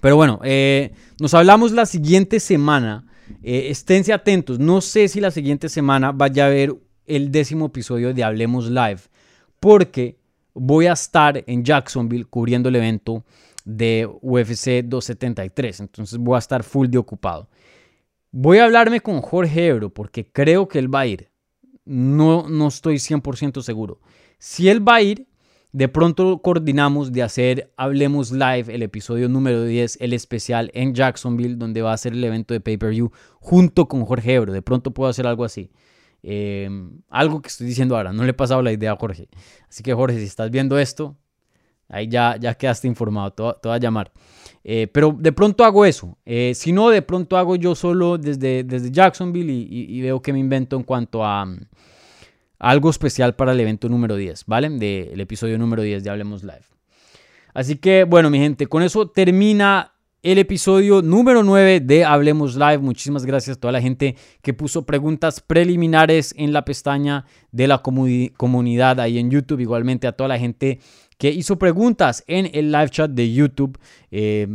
Pero bueno, eh, nos hablamos la siguiente semana. Eh, esténse atentos. No sé si la siguiente semana vaya a haber el décimo episodio de Hablemos Live. Porque voy a estar en Jacksonville cubriendo el evento de UFC 273. Entonces voy a estar full de ocupado. Voy a hablarme con Jorge Ebro porque creo que él va a ir. No, no estoy 100% seguro. Si él va a ir, de pronto coordinamos de hacer Hablemos Live, el episodio número 10, el especial en Jacksonville, donde va a ser el evento de pay-per-view junto con Jorge Ebro. De pronto puedo hacer algo así. Eh, algo que estoy diciendo ahora, no le he pasado la idea a Jorge. Así que Jorge, si estás viendo esto, ahí ya, ya quedaste informado, te, voy a llamar. Eh, pero de pronto hago eso. Eh, si no, de pronto hago yo solo desde, desde Jacksonville y, veo que me invento en cuanto a, algo especial para el evento número 10, ¿vale? Del episodio número 10 de Hablemos Live. Así que, bueno, mi gente, con eso termina el episodio número 9 de Hablemos Live. Muchísimas gracias a toda la gente que puso preguntas preliminares en la pestaña de la comunidad ahí en YouTube. Igualmente a toda la gente que hizo preguntas en el live chat de YouTube. Eh,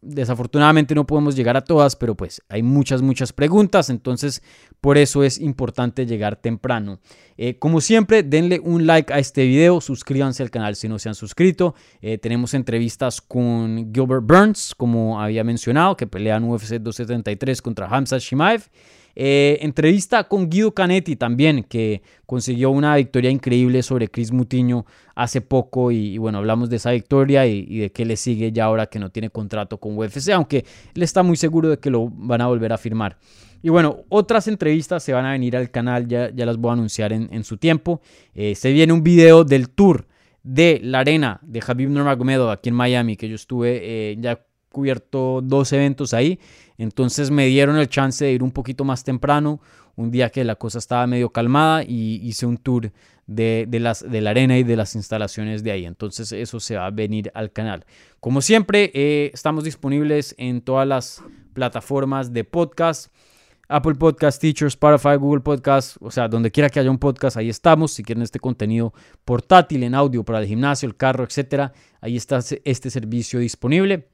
desafortunadamente no podemos llegar a todas, pero pues hay muchas, muchas preguntas, entonces por eso es importante llegar temprano. Eh, como siempre, denle un like a este video, suscríbanse al canal si no se han suscrito. Eh, tenemos entrevistas con Gilbert Burns, como había mencionado, que pelean UFC 273 contra Hamza Shimaev. Eh, entrevista con Guido Canetti también, que consiguió una victoria increíble sobre Chris Mutiño hace poco y, bueno, hablamos de esa victoria y, de qué le sigue ya ahora que no tiene contrato con UFC, aunque él está muy seguro de que lo van a volver a firmar. Y bueno, otras entrevistas se van a venir al canal, ya, ya las voy a anunciar en, su tiempo. Eh, se viene un video del tour de la arena de Habib Nurmagomedov aquí en Miami, que yo estuve eh, ya cubierto dos eventos ahí. Entonces me dieron el chance de ir un poquito más temprano, un día que la cosa estaba medio calmada y hice un tour de, las, de la arena y de las instalaciones de ahí. Entonces eso se va a venir al canal. Como siempre, eh, estamos disponibles en todas las plataformas de podcast. Apple Podcast, Teachers, Spotify, Google Podcast, o sea, donde quiera que haya un podcast, ahí estamos. Si quieren este contenido portátil en audio para el gimnasio, el carro, etcétera, ahí está este servicio disponible.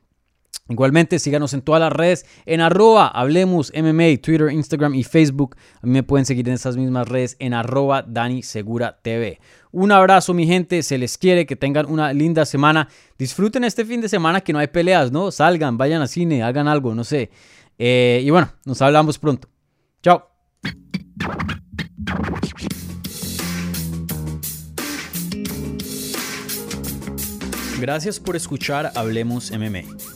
Igualmente, síganos en todas las redes, en arroba Hablemos MMA, Twitter, Instagram y Facebook. A mí me pueden seguir en esas mismas redes en arroba Dani Segura TV. Un abrazo, mi gente, se les quiere, que tengan una linda semana. Disfruten este fin de semana que no hay peleas, ¿no? Salgan, vayan al cine, hagan algo, no sé. Eh, y bueno, nos hablamos pronto. Chao. Gracias por escuchar Hablemos MMA.